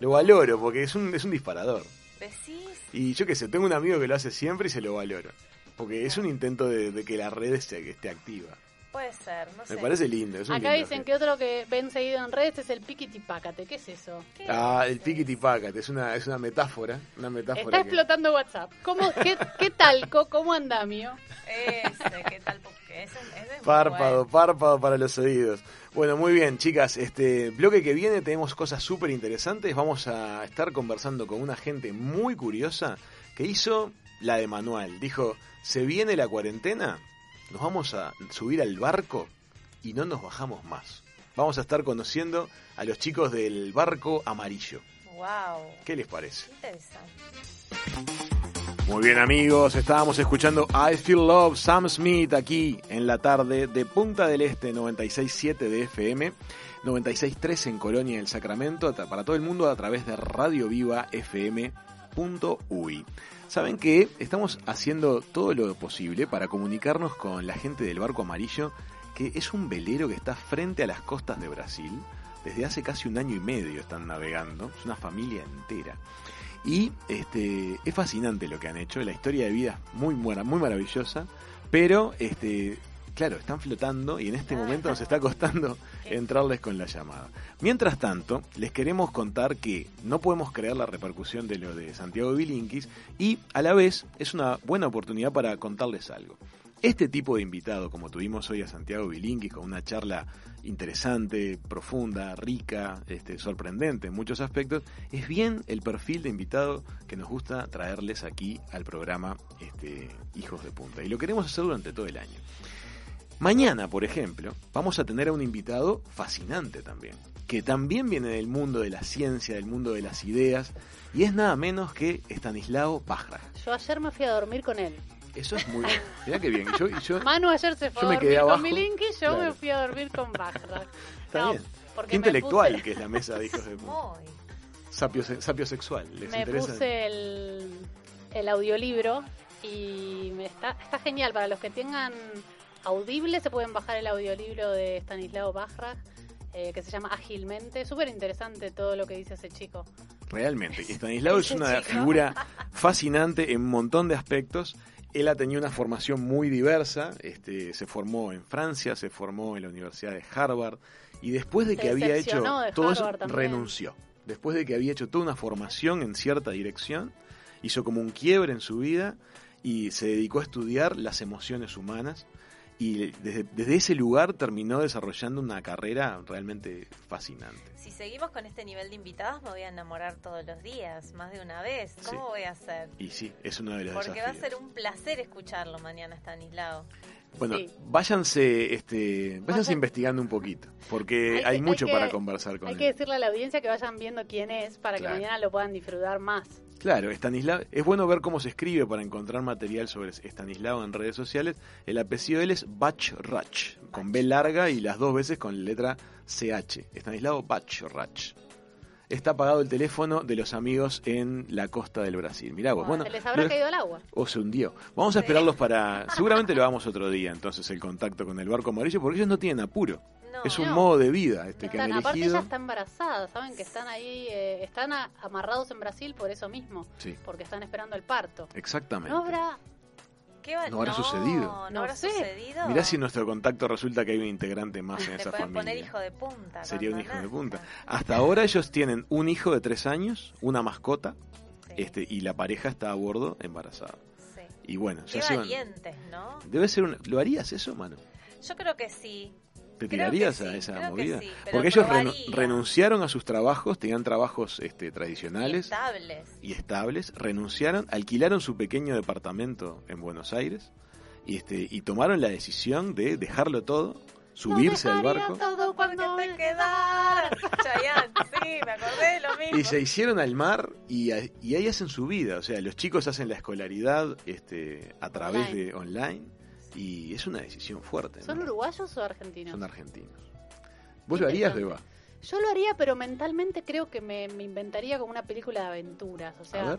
Lo valoro porque es un, es un disparador. Decís, Y yo qué sé, tengo un amigo que lo hace siempre y se lo valoro. Porque es un intento de, de que la red esté, que esté activa. Puede ser, no sé. Me parece lindo. Es un Acá lindo dicen gesto. que otro que ven seguido en redes es el piquitipácate. ¿Qué es eso? ¿Qué Ah, el es? piquitipácate, es una, es una metáfora. Una metáfora Está que- explotando WhatsApp. ¿Cómo, qué, ¿Qué talco? ¿Cómo andamio? Ese, ¿qué tal? Porque ese, ese es Párpado, bueno. párpado para los oídos. Bueno, muy bien, chicas. Este bloque que viene tenemos cosas súper interesantes. Vamos a estar conversando con una gente muy curiosa que hizo la de manual. Dijo, se viene la cuarentena, nos vamos a subir al barco y no nos bajamos más. Vamos a estar conociendo a los chicos del barco amarillo. Wow, ¿Qué les parece? Muy bien amigos, estábamos escuchando I Feel Love, Sam Smith aquí en la tarde de Punta del Este 96.7 de FM, 96.3 en Colonia del Sacramento, para todo el mundo a través de Radio Viva FM.uy. Saben que estamos haciendo todo lo posible para comunicarnos con la gente del Barco Amarillo, que es un velero que está frente a las costas de Brasil. Desde hace casi un año y medio están navegando, es una familia entera. Y este, es fascinante lo que han hecho, la historia de vida es muy, buena, muy maravillosa, pero este, claro, están flotando y en este momento nos está costando entrarles con la llamada. Mientras tanto, les queremos contar que no podemos creer la repercusión de lo de Santiago Bilinkis y a la vez es una buena oportunidad para contarles algo. Este tipo de invitado, como tuvimos hoy a Santiago Bilinkis, con una charla interesante, profunda, rica, este, sorprendente en muchos aspectos, es bien el perfil de invitado que nos gusta traerles aquí al programa este, Hijos de Punta. Y lo queremos hacer durante todo el año. Mañana, por ejemplo, vamos a tener a un invitado fascinante también, que también viene del mundo de la ciencia, del mundo de las ideas, y es nada menos que Stanislao Bajraj. Yo ayer me fui a dormir con él. Eso es muy bien. Mirá qué bien. Yo, yo, Manu ayer se fue Yo a me quedé dormir abajo, con Milinki, yo claro. me fui a dormir con Bajra. está No, bien. Qué intelectual puse- que es la mesa de hijos de. Sapio, sapio sexual. ¿Les Me interesa? puse el, el audiolibro y me está, está genial. Para los que tengan audible, se pueden bajar el audiolibro de Stanislao Bajra, eh, que se llama Ágilmente. Súper interesante todo lo que dice ese chico. Realmente. Stanislao es una chico. figura <laughs> fascinante en un montón de aspectos. Él ha tenido una formación muy diversa. Este, se formó en Francia, se formó en la Universidad de Harvard. Y después de Se que había hecho todo eso, también. renunció. Después de que había hecho toda una formación en cierta dirección, hizo como un quiebre en su vida y se dedicó a estudiar las emociones humanas. Y desde, desde ese lugar terminó desarrollando una carrera realmente fascinante. Si seguimos con este nivel de invitados, me voy a enamorar todos los días, más de una vez. ¿Cómo Sí. voy a hacer? Y sí, es uno de los Porque va a ser un placer escucharlo mañana, Stanislao. Bueno, Sí. váyanse, este, váyanse Vayan- investigando un poquito, porque Hay hay, mucho hay que- para conversar con Hay él. que decirle a la audiencia que vayan viendo quién es para Claro. que mañana lo puedan disfrutar más. Claro, Stanislao, es bueno ver cómo se escribe para encontrar material sobre Stanislao en redes sociales. El apellido de él es Bachrach, con B larga y las dos veces con letra CH. Stanislao Bachrach. está apagado el teléfono de los amigos en la costa del Brasil. Mirá vos, bueno, Se les habrá caído el agua. o se hundió. Vamos a Sí. esperarlos para... Seguramente lo hagamos otro día, entonces, el contacto con el barco amarillo, porque ellos no tienen apuro. No. es un No. modo de vida este que Están- han aparte elegido. ella está embarazada, saben que están ahí, eh, están a- amarrados en Brasil por eso mismo, Sí, porque están esperando el parto. exactamente. No habrá, ¿Qué va- ¿No habrá sucedido? No No habrá sé. sucedido. Mirá si en nuestro contacto resulta que hay un integrante más en esa familia. poner hijo de punta. Sería un hijo de punta. Hasta ahora ellos tienen un hijo de tres años, una mascota, Sí, este, y la pareja está a bordo embarazada. sí. Y bueno, Qué ya se van. ¿no? Debe ser un... ¿Lo harías eso, mano? Yo creo que sí. ¿Te tirarías a sí, esa movida? sí, Porque ellos renunciaron a sus trabajos, tenían trabajos este, Y tradicionales estables. y estables, renunciaron, alquilaron su pequeño departamento en Buenos Aires y, este, y tomaron la decisión de dejarlo todo, subirse al barco todo cuando te. Chayanne, sí, me acordé de lo mismo. y se hicieron al mar y, a- y ahí hacen su vida. O sea, los chicos hacen la escolaridad este, a través Online. de online y es una decisión fuerte. ¿Son ¿no? uruguayos o argentinos? Son argentinos. ¿Vos lo harías, Beba? Yo lo haría, pero mentalmente creo que me, me inventaría como una película de aventuras. O sea,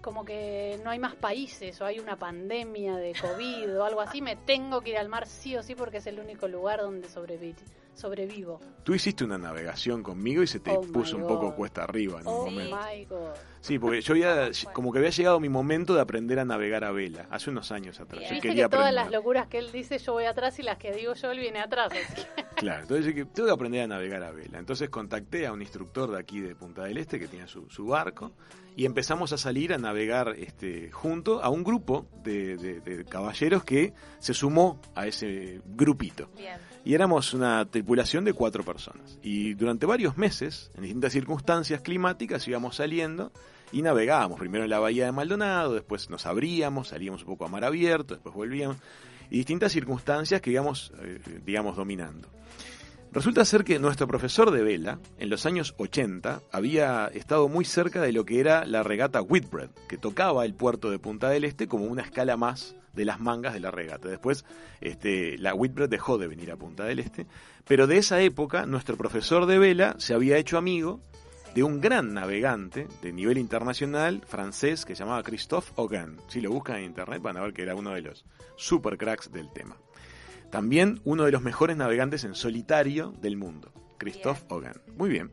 como que no hay más países o hay una pandemia de COVID o algo así. Me tengo que ir al mar sí o sí porque es el único lugar donde sobrevi- sobrevivo. Tú hiciste una navegación conmigo y se te Oh puso un poco cuesta arriba en un Oh momento. my God. Sí, porque yo había, como que había llegado mi momento de aprender a navegar a vela, hace unos años atrás. Yo quería que todas las locuras que él dice yo voy atrás y las que digo yo él viene atrás. así que- <laughs> Claro, entonces dije, tengo que aprender a navegar a vela. Entonces contacté a un instructor de aquí de Punta del Este que tenía su, su barco y empezamos a salir a navegar este, junto a un grupo de, de- de caballeros que se sumó a ese grupito. Bien. Y éramos una tripulación de cuatro personas. Y durante varios meses, en distintas circunstancias climáticas, íbamos saliendo y navegábamos. Primero en la bahía de Maldonado, después nos abríamos, salíamos un poco a mar abierto, después volvíamos. Y distintas circunstancias que íbamos, eh, digamos, dominando. Resulta ser que nuestro profesor de vela, en los años 80, había estado muy cerca de lo que era la regata Whitbread, que tocaba el puerto de Punta del Este como una escala más de las mangas de la regata. Después, este, la Whitbread dejó de venir a Punta del Este, pero de esa época, nuestro profesor de vela se había hecho amigo de un gran navegante de nivel internacional francés que se llamaba Christophe Hogan. Si lo buscan en internet van a ver que era uno de los super cracks del tema. También uno de los mejores navegantes en solitario del mundo, Christophe. Hogan. Muy bien.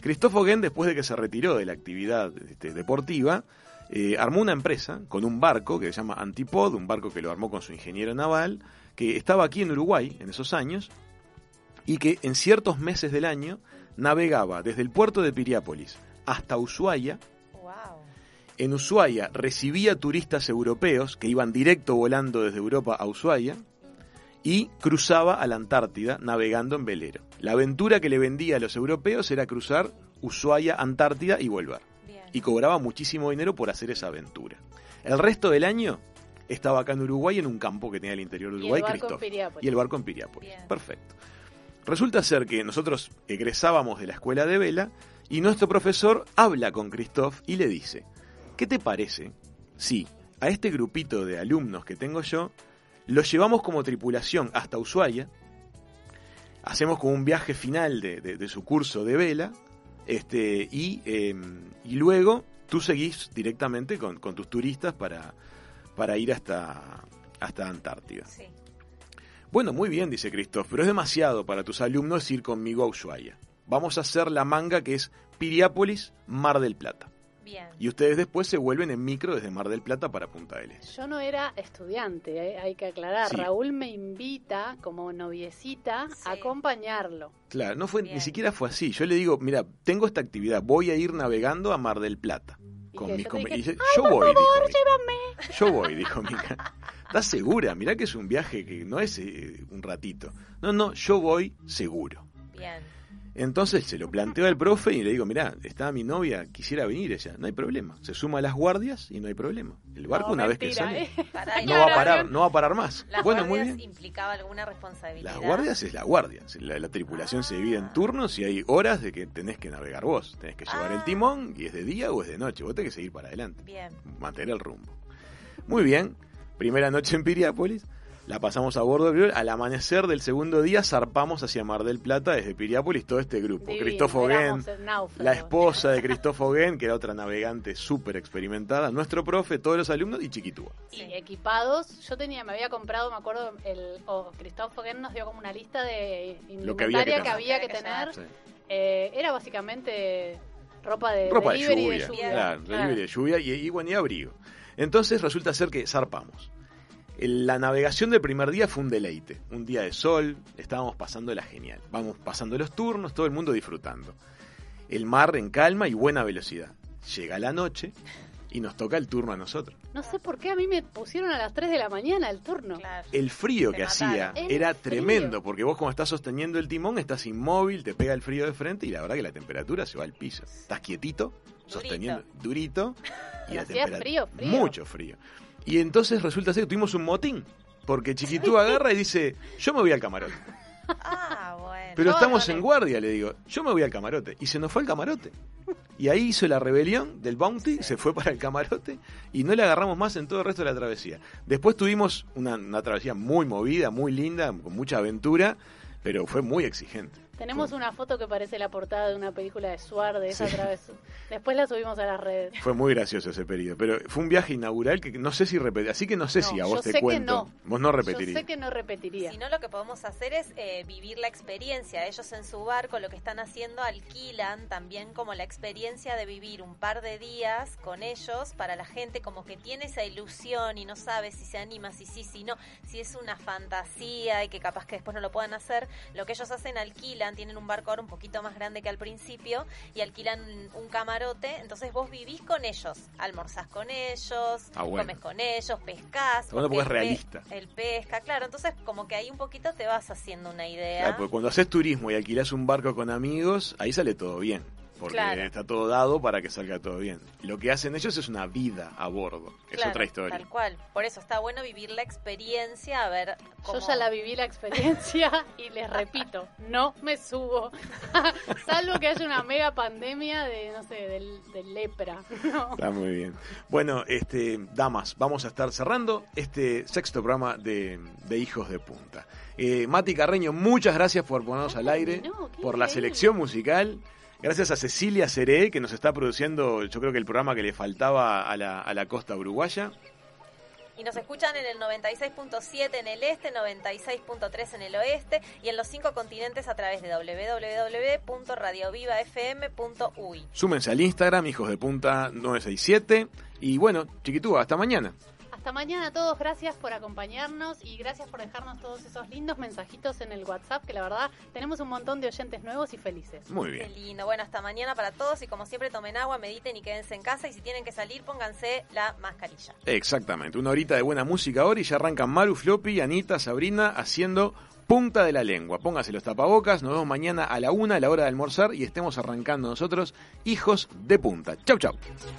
Christophe Hogan, después de que se retiró de la actividad este, deportiva, eh, armó una empresa con un barco que se llama Antipod, un barco que lo armó con su ingeniero naval, que estaba aquí en Uruguay en esos años y que en ciertos meses del año navegaba desde el puerto de Piriápolis hasta Ushuaia. Wow. En Ushuaia recibía turistas europeos que iban directo volando desde Europa a Ushuaia y cruzaba a la Antártida navegando en velero. La aventura que le vendía a los europeos era cruzar Ushuaia, Antártida y volver. Y cobraba muchísimo dinero por hacer esa aventura. El resto del año estaba acá en Uruguay en un campo que tenía el interior de Uruguay. Piriápolis. Y el barco en Piriápolis. Bien. Perfecto. Resulta ser que nosotros egresábamos de la escuela de vela y nuestro profesor habla con Christoph y le dice, ¿qué te parece si a este grupito de alumnos que tengo yo los llevamos como tripulación hasta Ushuaia, hacemos como un viaje final de, de- de su curso de vela este, y, eh, y luego tú seguís directamente con, con tus turistas para, para ir hasta, hasta Antártida? Sí. Bueno, muy bien, dice Christoph, pero es demasiado para tus alumnos ir conmigo a Ushuaia. Vamos a hacer la manga que es Piriápolis, Mar del Plata. Bien. Y ustedes después se vuelven en micro desde Mar del Plata para Punta del Este. Yo no era estudiante, eh, hay que aclarar. Sí. Raúl me invita como noviecita Sí. a acompañarlo. Claro, no fue, Bien. ni siquiera fue así. Yo le digo, mira, tengo esta actividad, voy a ir navegando a Mar del Plata. Y Con que mis yo dije, y dice, "Ay, yo por voy, favor, dijo Mica. Yo voy, dijo Mica. ¿Estás segura? Mirá que es un viaje que no es eh, un ratito. No, no, yo voy seguro. Bien. Entonces se lo planteo al profe y le digo, mirá, está mi novia, quisiera venir ella. No hay problema. Se suma a las guardias y no hay problema. El barco No, una vez que sale ¿eh? <laughs> No va a parar, no va a parar más. Las Bueno, muy guardias bien. implicaba alguna responsabilidad. Las guardias es la guardia. La, la tripulación se divide en turnos y hay horas de que tenés que navegar vos. Tenés que llevar el Ah. timón y es de día o es de noche. Vos tenés que seguir para adelante. Bien. Mantener el rumbo. Muy bien. Primera noche en Piriápolis. La pasamos a bordo del. Al amanecer del segundo día zarpamos hacia Mar del Plata desde Piriápolis todo este grupo. Divino, Cristófo náufragos. la esposa de Cristófo Guen, que era otra navegante súper experimentada, nuestro profe, todos los alumnos y Chiquitúa. Sí, equipados. Yo tenía, me había comprado, me acuerdo, el o Cristóbal Foguen nos dio como una lista de Lo que había que indumentaria que tener. había que tener. Sí. Eh, era básicamente ropa de ropa de lluvia, de lluvia. claro, de lluvia y, y bueno, y abrigo. Entonces resulta ser que zarpamos. La navegación del primer día fue un deleite, un día de sol, estábamos pasándola genial. Vamos pasando los turnos, todo el mundo disfrutando. El mar en calma y buena velocidad. Llega la noche y nos toca el turno a nosotros. No sé por qué a mí me pusieron a las 3 de la mañana el turno. Claro. El frío Te que mataron. hacía El era frío. tremendo, porque vos como estás sosteniendo el timón, estás inmóvil, te pega el frío de frente y la verdad que la temperatura se va al piso. Estás quietito, sosteniendo durito y la temperatura frío, frío. mucho frío. Y entonces resulta ser que tuvimos un motín, porque Chiquitú agarra y dice, yo me voy al camarote. Ah, bueno. Pero estamos en guardia, le digo, yo me voy al camarote. Y se nos fue al camarote. Y ahí hizo la rebelión del Bounty, se fue para el camarote y no le agarramos más en todo el resto de la travesía. Después tuvimos una, una travesía muy movida, muy linda, con mucha aventura, pero fue muy exigente. Tenemos una foto que parece la portada de una película de Suar de esa Sí. travesía. <laughs> Después la subimos a las redes. Fue muy gracioso ese periodo, pero fue un viaje inaugural que no sé si repetir, así que no sé No, si a yo vos te sé que cuento. no. Vos no Yo repetirías. sé que no repetiría. Si no, lo que podemos hacer es eh, vivir la experiencia. Ellos en su barco lo que están haciendo alquilan también como la experiencia de vivir un par de días con ellos para la gente como que tiene esa ilusión y no sabe si se anima, si sí, si no, si es una fantasía y que capaz que después no lo puedan hacer. Lo que ellos hacen alquilan, tienen un barco ahora un poquito más grande que al principio y alquilan un camarote. Entonces vos vivís con ellos, almorzás con ellos, Ah, bueno. comes con ellos, pescás. Bueno, porque es realista. el pesca, claro. Entonces, como que ahí un poquito te vas haciendo una idea. Claro, porque cuando haces turismo y alquilás un barco con amigos, ahí sale todo bien. Porque Claro. está todo dado para que salga todo bien. Lo que hacen ellos es una vida a bordo. Es Claro, otra historia. Tal cual. Por eso está bueno vivir la experiencia, a ver cómo... Yo ya la viví la experiencia <laughs> y les repito, no me subo. <laughs> Salvo que haya una mega pandemia de, no sé, del, del lepra. <laughs> No. Está muy bien. Bueno, este, damas, vamos a estar cerrando este sexto programa de, de Hijos de Punta. Eh, Mati Carreño, muchas gracias por ponernos Ah, al aire, por la selección musical. Gracias a Cecilia Seré, que nos está produciendo, yo creo que el programa que le faltaba a la, a la costa uruguaya. Y nos escuchan en el 96.7 en el este, 96.3 en el oeste y en los cinco continentes a través de www.radiovivafm.uy. Súmense al Instagram, Hijos de Punta 967. Y bueno, chiquitúa, hasta mañana. Hasta mañana a todos, gracias por acompañarnos y gracias por dejarnos todos esos lindos mensajitos en el WhatsApp, que la verdad tenemos un montón de oyentes nuevos y felices. Muy Qué bien. lindo. Bueno, hasta mañana para todos y como siempre tomen agua, mediten y quédense en casa y si tienen que salir pónganse la mascarilla. Exactamente, una horita de buena música ahora y ya arrancan Maru, Floppy, Anita, Sabrina haciendo punta de la lengua. Póngase los tapabocas, nos vemos mañana a la una, a la hora de almorzar y estemos arrancando nosotros, hijos de punta. Chau, chau.